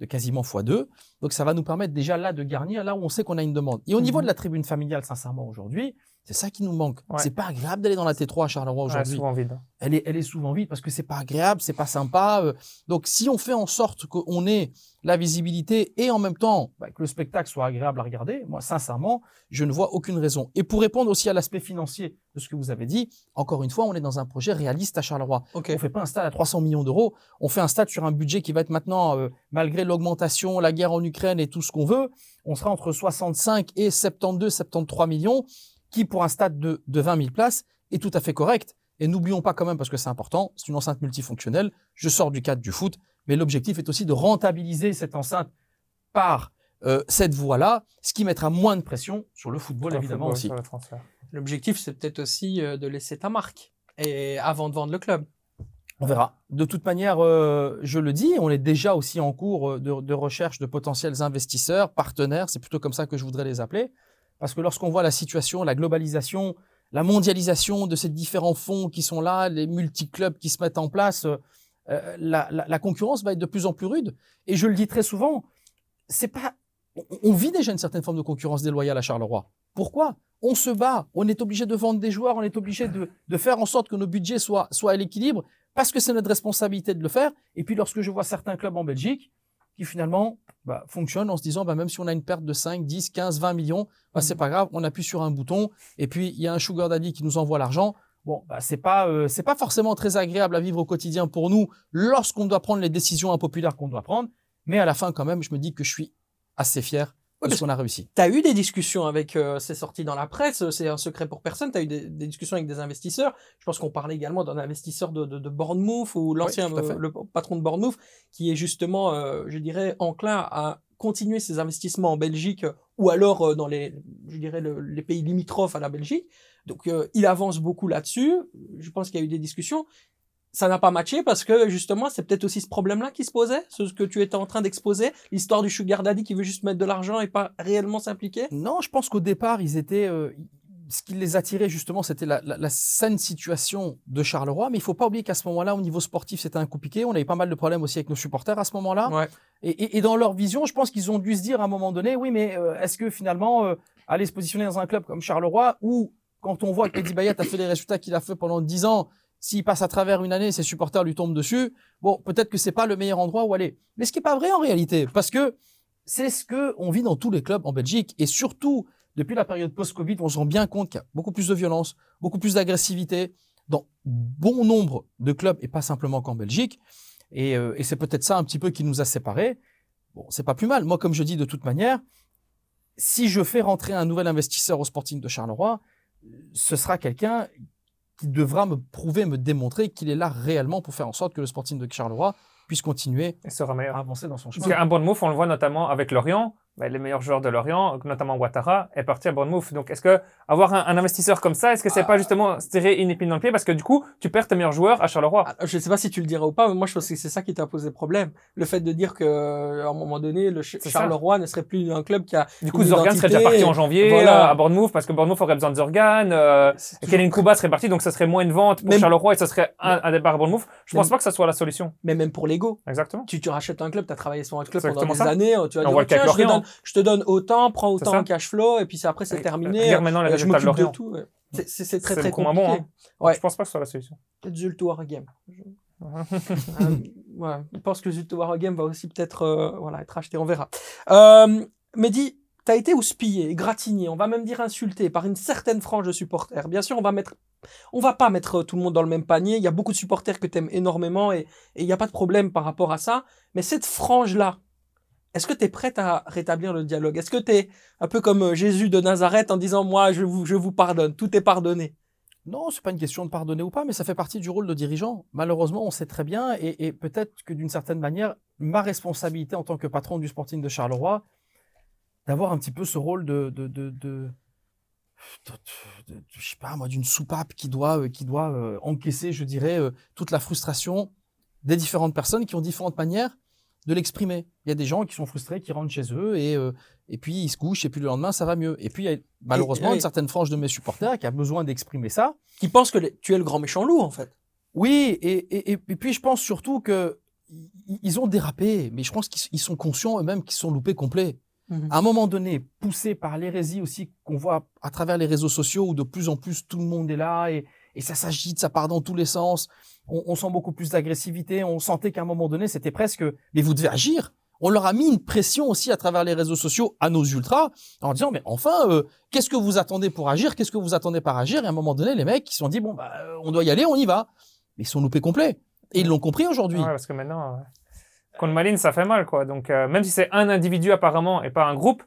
de quasiment x2. Donc, ça va nous permettre déjà là de garnir là où on sait qu'on a une demande. Et au niveau Mhm. de la tribune familiale, sincèrement, aujourd'hui, c'est ça qui nous manque. Ouais. C'est pas agréable d'aller dans la T3 à Charleroi aujourd'hui souvent vide. elle est, elle est souvent vide parce que c'est pas agréable, c'est pas sympa. euh. Donc, si on fait en sorte qu'on ait la visibilité et en même temps bah, que le spectacle soit agréable à regarder, moi, sincèrement, je ne vois aucune raison. Et pour répondre aussi à l'aspect financier de ce que vous avez dit, encore une fois, on est dans un projet réaliste à Charleroi. Ok. On fait pas un stade à 300 millions d'euros, on fait un stade sur un budget qui va être maintenant, euh, malgré l'augmentation, la guerre en Ukraine et tout ce qu'on veut, on sera entre 65 et 72, 73 millions, qui pour un stade de, de 20 000 places est tout à fait correct. Et n'oublions pas quand même, parce que c'est important, c'est une enceinte multifonctionnelle, je sors du cadre du foot, mais l'objectif est aussi de rentabiliser cette enceinte par euh, cette voie-là, ce qui mettra moins de pression sur le football, Sur le évidemment football, aussi. L'objectif, c'est peut-être aussi euh, de laisser ta marque et avant de vendre le club. On verra. De toute manière, euh, je le dis, on est déjà aussi en cours de, de recherche de potentiels investisseurs, partenaires, c'est plutôt comme ça que je voudrais les appeler, parce que lorsqu'on voit la situation, la globalisation, la mondialisation de ces différents fonds qui sont là, les multi-clubs qui se mettent en place, euh, la, concurrence va être de plus en plus rude. Et je le dis très souvent, c'est pas, on, vit déjà une certaine forme de concurrence déloyale à Charleroi. Pourquoi? On se bat, on est obligé de vendre des joueurs, on est obligé de, de faire en sorte que nos budgets soient, soient à l'équilibre parce que c'est notre responsabilité de le faire. Et puis lorsque je vois certains clubs en Belgique qui finalement bah, fonctionnent en se disant bah, même si on a une perte de 5, 10, 15, 20 millions, bah, c'est pas grave, on appuie sur un bouton et puis il y a un sugar daddy qui nous envoie l'argent. Bon, bah, c'est pas euh, c'est pas forcément très agréable à vivre au quotidien pour nous lorsqu'on doit prendre les décisions impopulaires qu'on doit prendre, mais à la fin quand même, je me dis que je suis assez fier De parce ce qu'on a réussi. Tu as eu des discussions avec, euh, c'est sorti dans la presse, euh, c'est un secret pour personne, tu as eu des, des discussions avec des investisseurs. Je pense qu'on parlait également d'un investisseur de, de, de Bournemouth ou l'ancien euh, le patron de Bournemouth qui est justement, euh, je dirais, enclin à continuer ses investissements en Belgique ou alors dans les, je dirais, le- les pays limitrophes à la Belgique. Donc il avance beaucoup là-dessus. Je pense qu'il y a eu des discussions. Ça n'a pas matché parce que justement, c'est peut-être aussi ce problème-là qui se posait, ce que tu étais en train d'exposer, l'histoire du sugar daddy qui veut juste mettre de l'argent et pas réellement s'impliquer? Non, je pense qu'au départ, ils étaient. euh, ce qui les attirait justement, c'était la, la, la saine situation de Charleroi. Mais il faut pas oublier qu'à ce moment-là, au niveau sportif, c'était un coup piqué. On avait pas mal de problèmes aussi avec nos supporters à ce moment-là. Ouais. Et, et- et dans leur vision, je pense qu'ils ont dû se dire à un moment donné, oui, mais euh, est-ce que finalement, euh, aller se positionner dans un club comme Charleroi, où quand on voit que Eddie Bayat a fait les résultats qu'il a fait pendant 10 ans, s'il passe à travers une année, ses supporters lui tombent dessus, bon, peut-être que c'est pas le meilleur endroit où aller. Mais ce qui est pas vrai en réalité, parce que c'est ce que on vit dans tous les clubs en Belgique, et surtout depuis la période post-Covid, on se rend bien compte qu'il y a beaucoup plus de violence, beaucoup plus d'agressivité dans bon nombre de clubs et pas simplement qu'en Belgique. Et, euh, et c'est peut-être ça un petit peu qui nous a séparés. Bon, c'est pas plus mal. Moi, comme je dis de toute manière, si je fais rentrer un nouvel investisseur au Sporting de Charleroi, ce sera quelqu'un qui devra me prouver, me démontrer qu'il est là réellement pour faire en sorte que le Sporting de Charleroi puisse continuer Et sera meilleur. à avancer dans son Parce chemin. qu'un bon move, on le voit notamment avec Lorient. Ben, les meilleurs joueurs de Lorient, notamment Ouattara, est parti à Bournemouth. Donc, est-ce que avoir un, un investisseur comme ça, est-ce que c'est pas justement se tirer une épine dans le pied parce que du coup, tu perds tes meilleurs joueurs à Charleroi? Ah, Je sais pas si tu le dirais ou pas, mais moi je pense que c'est ça qui t'a posé problème. Le fait de dire que à un moment donné, le Ch- C'est ça. Charleroi ne serait plus un club qui a Du coup, Zorgan serait déjà parti en janvier Voilà. euh, à Bournemouth parce que Bournemouth aurait besoin de Zorgan. Euh, Kevin Kuba serait parti, donc ça serait moins une vente pour Même- Charleroi et ça serait un, un départ à Bournemouth. Je pense pas que ça soit la solution. Mais même pour l'ego. Exactement. Tu, tu rachètes un club, tu as travaillé sur un club pendant des ça. années, tu vas Je te, donne, je te donne autant, prends autant en cash flow, et puis après c'est terminé. Regarde maintenant les Euh, je de m'occupe de Lorient. tout. C'est- très très compliqué. bon, hein. Ouais. Je pense pas que ce soit la solution. Peut-être Zult Wargame. Je- Euh, ouais, je pense que Zult Wargame va aussi peut-être euh, voilà, être acheté, on verra. Euh, Mehdi, t'as été houspillé, égratigné, on va même dire insulté par une certaine frange de supporters. Bien sûr, on va mettre, on va pas mettre tout le monde dans le même panier. Il y a beaucoup de supporters que t'aimes énormément et et il n'y a pas de problème par rapport à ça. Mais cette frange-là, est-ce que tu es prête à rétablir le dialogue? Est-ce que tu es un peu comme euh, Jésus de Nazareth en disant moi je vous je vous pardonne, tout est pardonné. Non, c'est pas une question de pardonner ou pas, mais ça fait partie du rôle de dirigeant. Malheureusement, on sait très bien, et, peut-être que d'une certaine manière, ma responsabilité en tant que patron du Sporting de Charleroi, d'avoir un petit peu ce rôle de, de, de, de, de- je sais pas moi, d'une soupape qui doit, euh, qui doit euh, encaisser, je dirais, toute la frustration des différentes personnes qui ont différentes manières de l'exprimer. Il y a des gens qui sont frustrés, qui rentrent chez eux et, euh, et puis ils se couchent et puis le lendemain ça va mieux. Et puis il y a malheureusement et- une certaine frange de mes supporters qui a besoin d'exprimer ça. Qui pense que les- tu es le grand méchant loup en fait. Oui, et, et, puis je pense surtout que ils ont dérapé, mais je pense qu'ils ils sont conscients eux-mêmes qu'ils sont loupés complets. À un moment donné, poussés par l'hérésie aussi qu'on voit à travers les réseaux sociaux où de plus en plus tout le monde est là et, et ça s'agite, ça part dans tous les sens. On, on sent beaucoup plus d'agressivité. On sentait qu'à un moment donné, c'était presque, mais vous devez agir. On leur a mis une pression aussi à travers les réseaux sociaux à nos ultras en disant, mais enfin, euh, qu'est-ce que vous attendez pour agir? Qu'est-ce que vous attendez par agir? Et à un moment donné, les mecs, ils se sont dit, bon, bah, euh, on doit y aller, on y va. Mais ils sont loupés complets. Et ils l'ont compris aujourd'hui. Ouais, parce que maintenant, euh, contre Malines, ça fait mal, quoi. Donc, euh, même si c'est un individu apparemment et pas un groupe,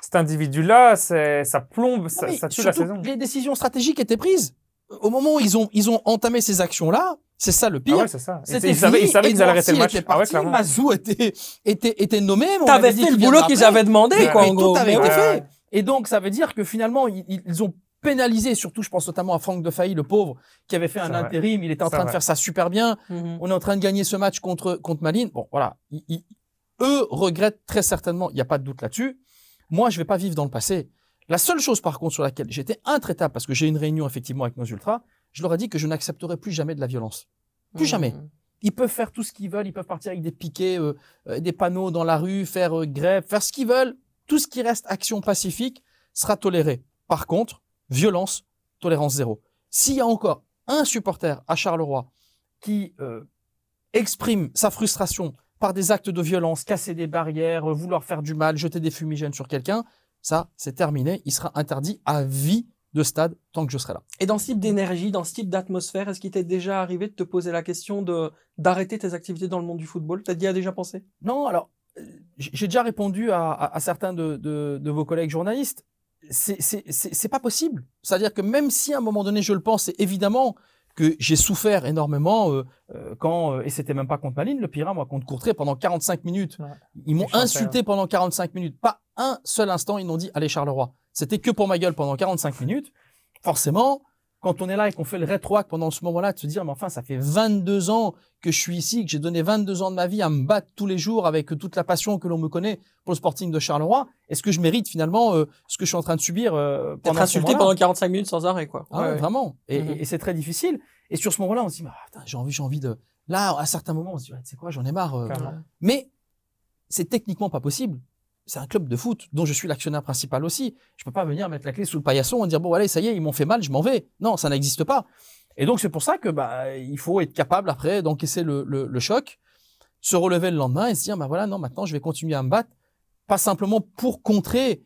cet individu-là, c'est, ça plombe, ça, ça tue la saison. Les décisions stratégiques étaient prises. Au moment où ils ont, ils ont entamé ces actions-là, c'est ça le Ah pire. ouais, c'est ça. Ils, C'était ils savaient, ils savaient qu'ils allaient arrêter le match. était Ah ouais, parti. Mazou était, était, était nommé. T'avais fait le boulot qu'ils avaient demandé quoi en tout gros. avait Mais été fait. Et donc, ça veut dire que finalement, ils, ils- ont pénalisé, surtout, je pense notamment à Franck Defailly, le pauvre, qui avait fait un vrai. intérim. Il était en train de faire ça super bien. Mhm. On est en train de gagner ce match contre, contre Malines. Bon, voilà. Ils- ils- eux regrettent très certainement, il n'y a pas de doute là-dessus. Moi, je vais pas vivre dans le passé. La seule chose, par contre, sur laquelle j'étais intraitable, parce que j'ai eu une réunion, effectivement, avec nos ultras, je leur ai dit que je n'accepterai plus jamais de la violence. Plus jamais. Mhm. Ils peuvent faire tout ce qu'ils veulent, ils peuvent partir avec des piquets, euh, euh, des panneaux dans la rue, faire euh, grève, faire ce qu'ils veulent. Tout ce qui reste action pacifique sera toléré. Par contre, violence, tolérance zéro. S'il y a encore un supporter à Charleroi qui exprime sa frustration par des actes de violence, casser des barrières, vouloir faire du mal, jeter des fumigènes sur quelqu'un, ça, c'est terminé. Il sera interdit à vie de stade tant que je serai là. Et dans ce type d'énergie, dans ce type d'atmosphère, est-ce qu'il t'est déjà arrivé de te poser la question de d'arrêter tes activités dans le monde du football? T'as déjà pensé? Non, alors, euh, j'ai déjà répondu à, à- à certains de, de- de vos collègues journalistes. C'est- pas possible. C'est-à-dire que même si à un moment donné je le pense, c'est évidemment que j'ai souffert énormément euh, euh, quand, euh, et c'était même pas contre Maline, le pire, hein, moi, contre Courtrai, pendant 45 minutes. Ouais. Ils m'ont insulté pendant 45 minutes. Pas un seul instant, ils n'ont dit allez Charleroi. C'était que pour ma gueule pendant 45 minutes. Forcément, quand on est là et qu'on fait le rétroac pendant ce moment-là, de se dire mais enfin ça fait 22 ans que je suis ici, que j'ai donné 22 ans de ma vie à me battre tous les jours avec toute la passion que l'on me connaît pour le Sporting de Charleroi. Est-ce que je mérite finalement euh, ce que je suis en train de subir euh, ce insulté pendant 45 minutes sans arrêt quoi. ah, Ouais, ouais. Vraiment. Et, Mhm. et- et c'est très difficile. Et sur ce moment-là, on se dit, putain, j'ai envie, j'ai envie de. Là, à certains moments, on se dit, ouais, tu sais quoi, j'en ai marre. euh. Mais c'est techniquement pas possible. C'est un club de foot dont je suis l'actionnaire principal aussi. Je peux pas venir mettre la clé sous le paillasson et dire bon allez ça y est ils m'ont fait mal je m'en vais. Non ça n'existe pas. Et donc c'est pour ça que bah il faut être capable après d'encaisser le, le, le choc, se relever le lendemain et se dire bah voilà non maintenant je vais continuer à me battre pas simplement pour contrer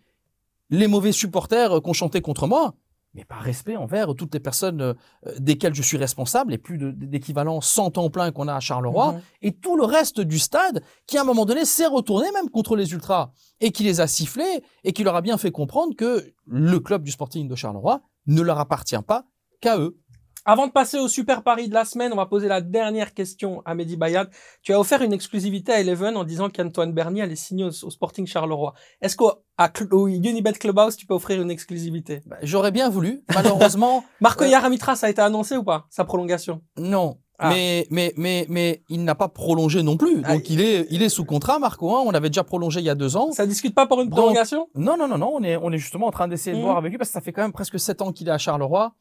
les mauvais supporters qui ont chanté contre moi, mais par respect envers toutes les personnes euh, desquelles je suis responsable, et plus d'équivalent 100 temps plein qu'on a à Charleroi, Mhm. et tout le reste du stade qui, à un moment donné, s'est retourné même contre les Ultras, et qui les a sifflés, et qui leur a bien fait comprendre que le club du Sporting de Charleroi ne leur appartient pas qu'à eux. Avant de passer au super pari de la semaine, on va poser la dernière question à Mehdi Bayad. Tu as offert une exclusivité à Eleven en disant qu'Antoine Bernier allait signer au, au Sporting Charleroi. Est-ce qu'au Unibet Clubhouse, tu peux offrir une exclusivité? Bah, J'aurais bien voulu, malheureusement, Marco Euh, Yaramitras a été annoncé ou pas Sa prolongation? Non. Ah. Mais, mais, mais, mais il n'a pas prolongé non plus. Ah, Donc il est, il est sous contrat, Marco. hein. On l'avait déjà prolongé il y a deux ans. Ça discute pas pour une Donc, prolongation? Non, non, non, non. On est, on est justement en train d'essayer de Mhm. voir avec lui parce que ça fait quand même presque sept ans qu'il est à Charleroi.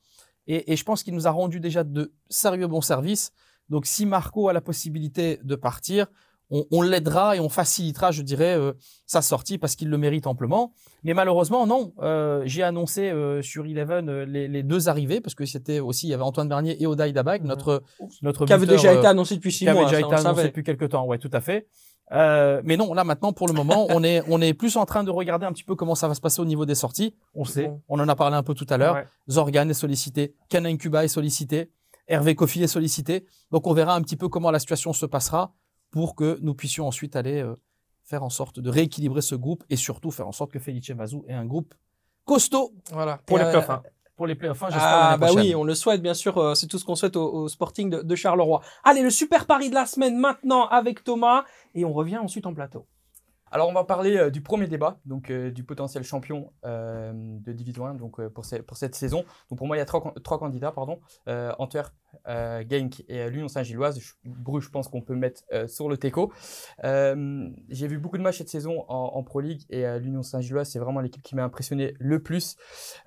Et, et je pense qu'il nous a rendu déjà de sérieux bons services. Donc, si Marco a la possibilité de partir, on, on l'aidera et on facilitera, je dirais, euh, sa sortie parce qu'il le mérite amplement. Mais malheureusement, non. Euh, J'ai annoncé euh, sur Eleven euh, les, les deux arrivées parce que c'était aussi, il y avait Antoine Bernier et Odaï Dabag, Mhm. notre, notre Qui avait déjà euh, été annoncé depuis six qui avait mois. déjà été annoncé depuis quelques temps. Ouais, tout à fait. Euh, mais non, là maintenant, pour le moment, on est, on est plus en train de regarder un petit peu comment ça va se passer au niveau des sorties. On sait, Bon. on en a parlé un peu tout à l'heure. Ouais. Zorgan est sollicité, Kenan Kuba est sollicité, Hervé Kofi est sollicité. Donc on verra un petit peu comment la situation se passera pour que nous puissions ensuite aller euh, faire en sorte de rééquilibrer ce groupe et surtout faire en sorte que Felice Mazou ait un groupe costaud Voilà. Pour Et, les euh, hein. Pour les playoffs. hein, Ah bah prochaine. oui, on le souhaite bien sûr, euh, c'est tout ce qu'on souhaite au, au Sporting de, de Charleroi. Allez, le super pari de la semaine maintenant avec Thomas et on revient ensuite en plateau. Alors on va parler euh, du premier débat, donc euh, du potentiel champion euh, de Division 1 donc, euh, pour, ce- pour cette saison. Donc pour moi il y a trois, trois candidats, pardon, euh, Antwerp, euh, Genk et euh, l'Union Saint-Gilloise. Bruges je pense qu'on peut mettre euh, sur le teco. Euh, J'ai vu beaucoup de matchs cette saison en, Pro League et l'Union Saint-Gilloise c'est vraiment l'équipe qui m'a impressionné le plus.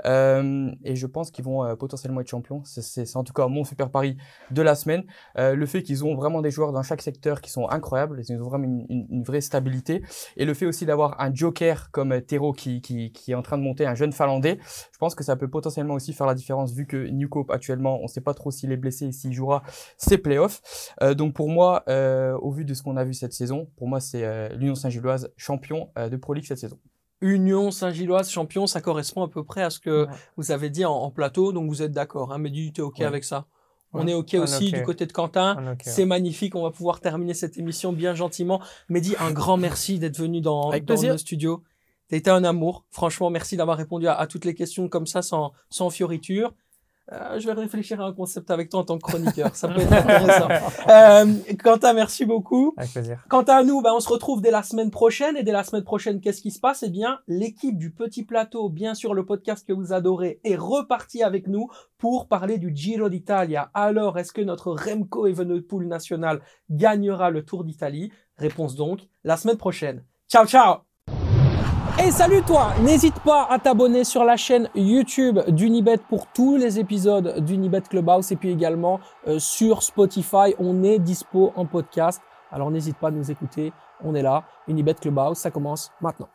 Et je pense qu'ils vont potentiellement être champions. C'est- en tout cas mon super pari de la semaine. Le fait qu'ils ont vraiment des joueurs dans chaque secteur qui sont incroyables, ils ont vraiment une, vraie stabilité. Et le fait aussi d'avoir un joker comme Tero qui, est en train de monter, un jeune Finlandais, je pense que ça peut potentiellement aussi faire la différence vu que Newcope actuellement, on ne sait pas trop s'il est blessé et s'il jouera ses playoffs. Euh, donc pour moi, euh, au vu de ce qu'on a vu cette saison, pour moi c'est euh, l'Union Saint-Gilloise champion euh, de Pro League cette saison. Union Saint-Gilloise champion, ça correspond à peu près à ce que Ouais. vous avez dit en, en plateau, donc vous êtes d'accord. Hein, Mehdi, tu es OK Ouais. avec ça? On Ouais. est OK aussi du côté de Quentin. C'est magnifique, on va pouvoir terminer cette émission bien gentiment. Mehdi, un grand merci d'être venu dans, dans nos studios. T'as été un amour. Franchement, merci d'avoir répondu à, à toutes les questions comme ça, sans, sans fioriture. Euh, je vais réfléchir à un concept avec toi en tant que chroniqueur. Ça peut être intéressant. Euh, Quentin, merci beaucoup. Avec plaisir. Quant à nous, ben, on se retrouve dès la semaine prochaine. Et dès la semaine prochaine, qu'est-ce qui se passe? Eh bien, l'équipe du Petit Plateau, bien sûr le podcast que vous adorez, est repartie avec nous pour parler du Giro d'Italia. Alors, est-ce que notre Remco Evenepoel national gagnera le Tour d'Italie? Réponse donc la semaine prochaine. Ciao, ciao et salut toi N'hésite pas à t'abonner sur la chaîne YouTube d'Unibet pour tous les épisodes d'Unibet Clubhouse et puis également euh, sur Spotify. On est dispo en podcast. Alors n'hésite pas à nous écouter. On est là. Unibet Clubhouse, ça commence maintenant.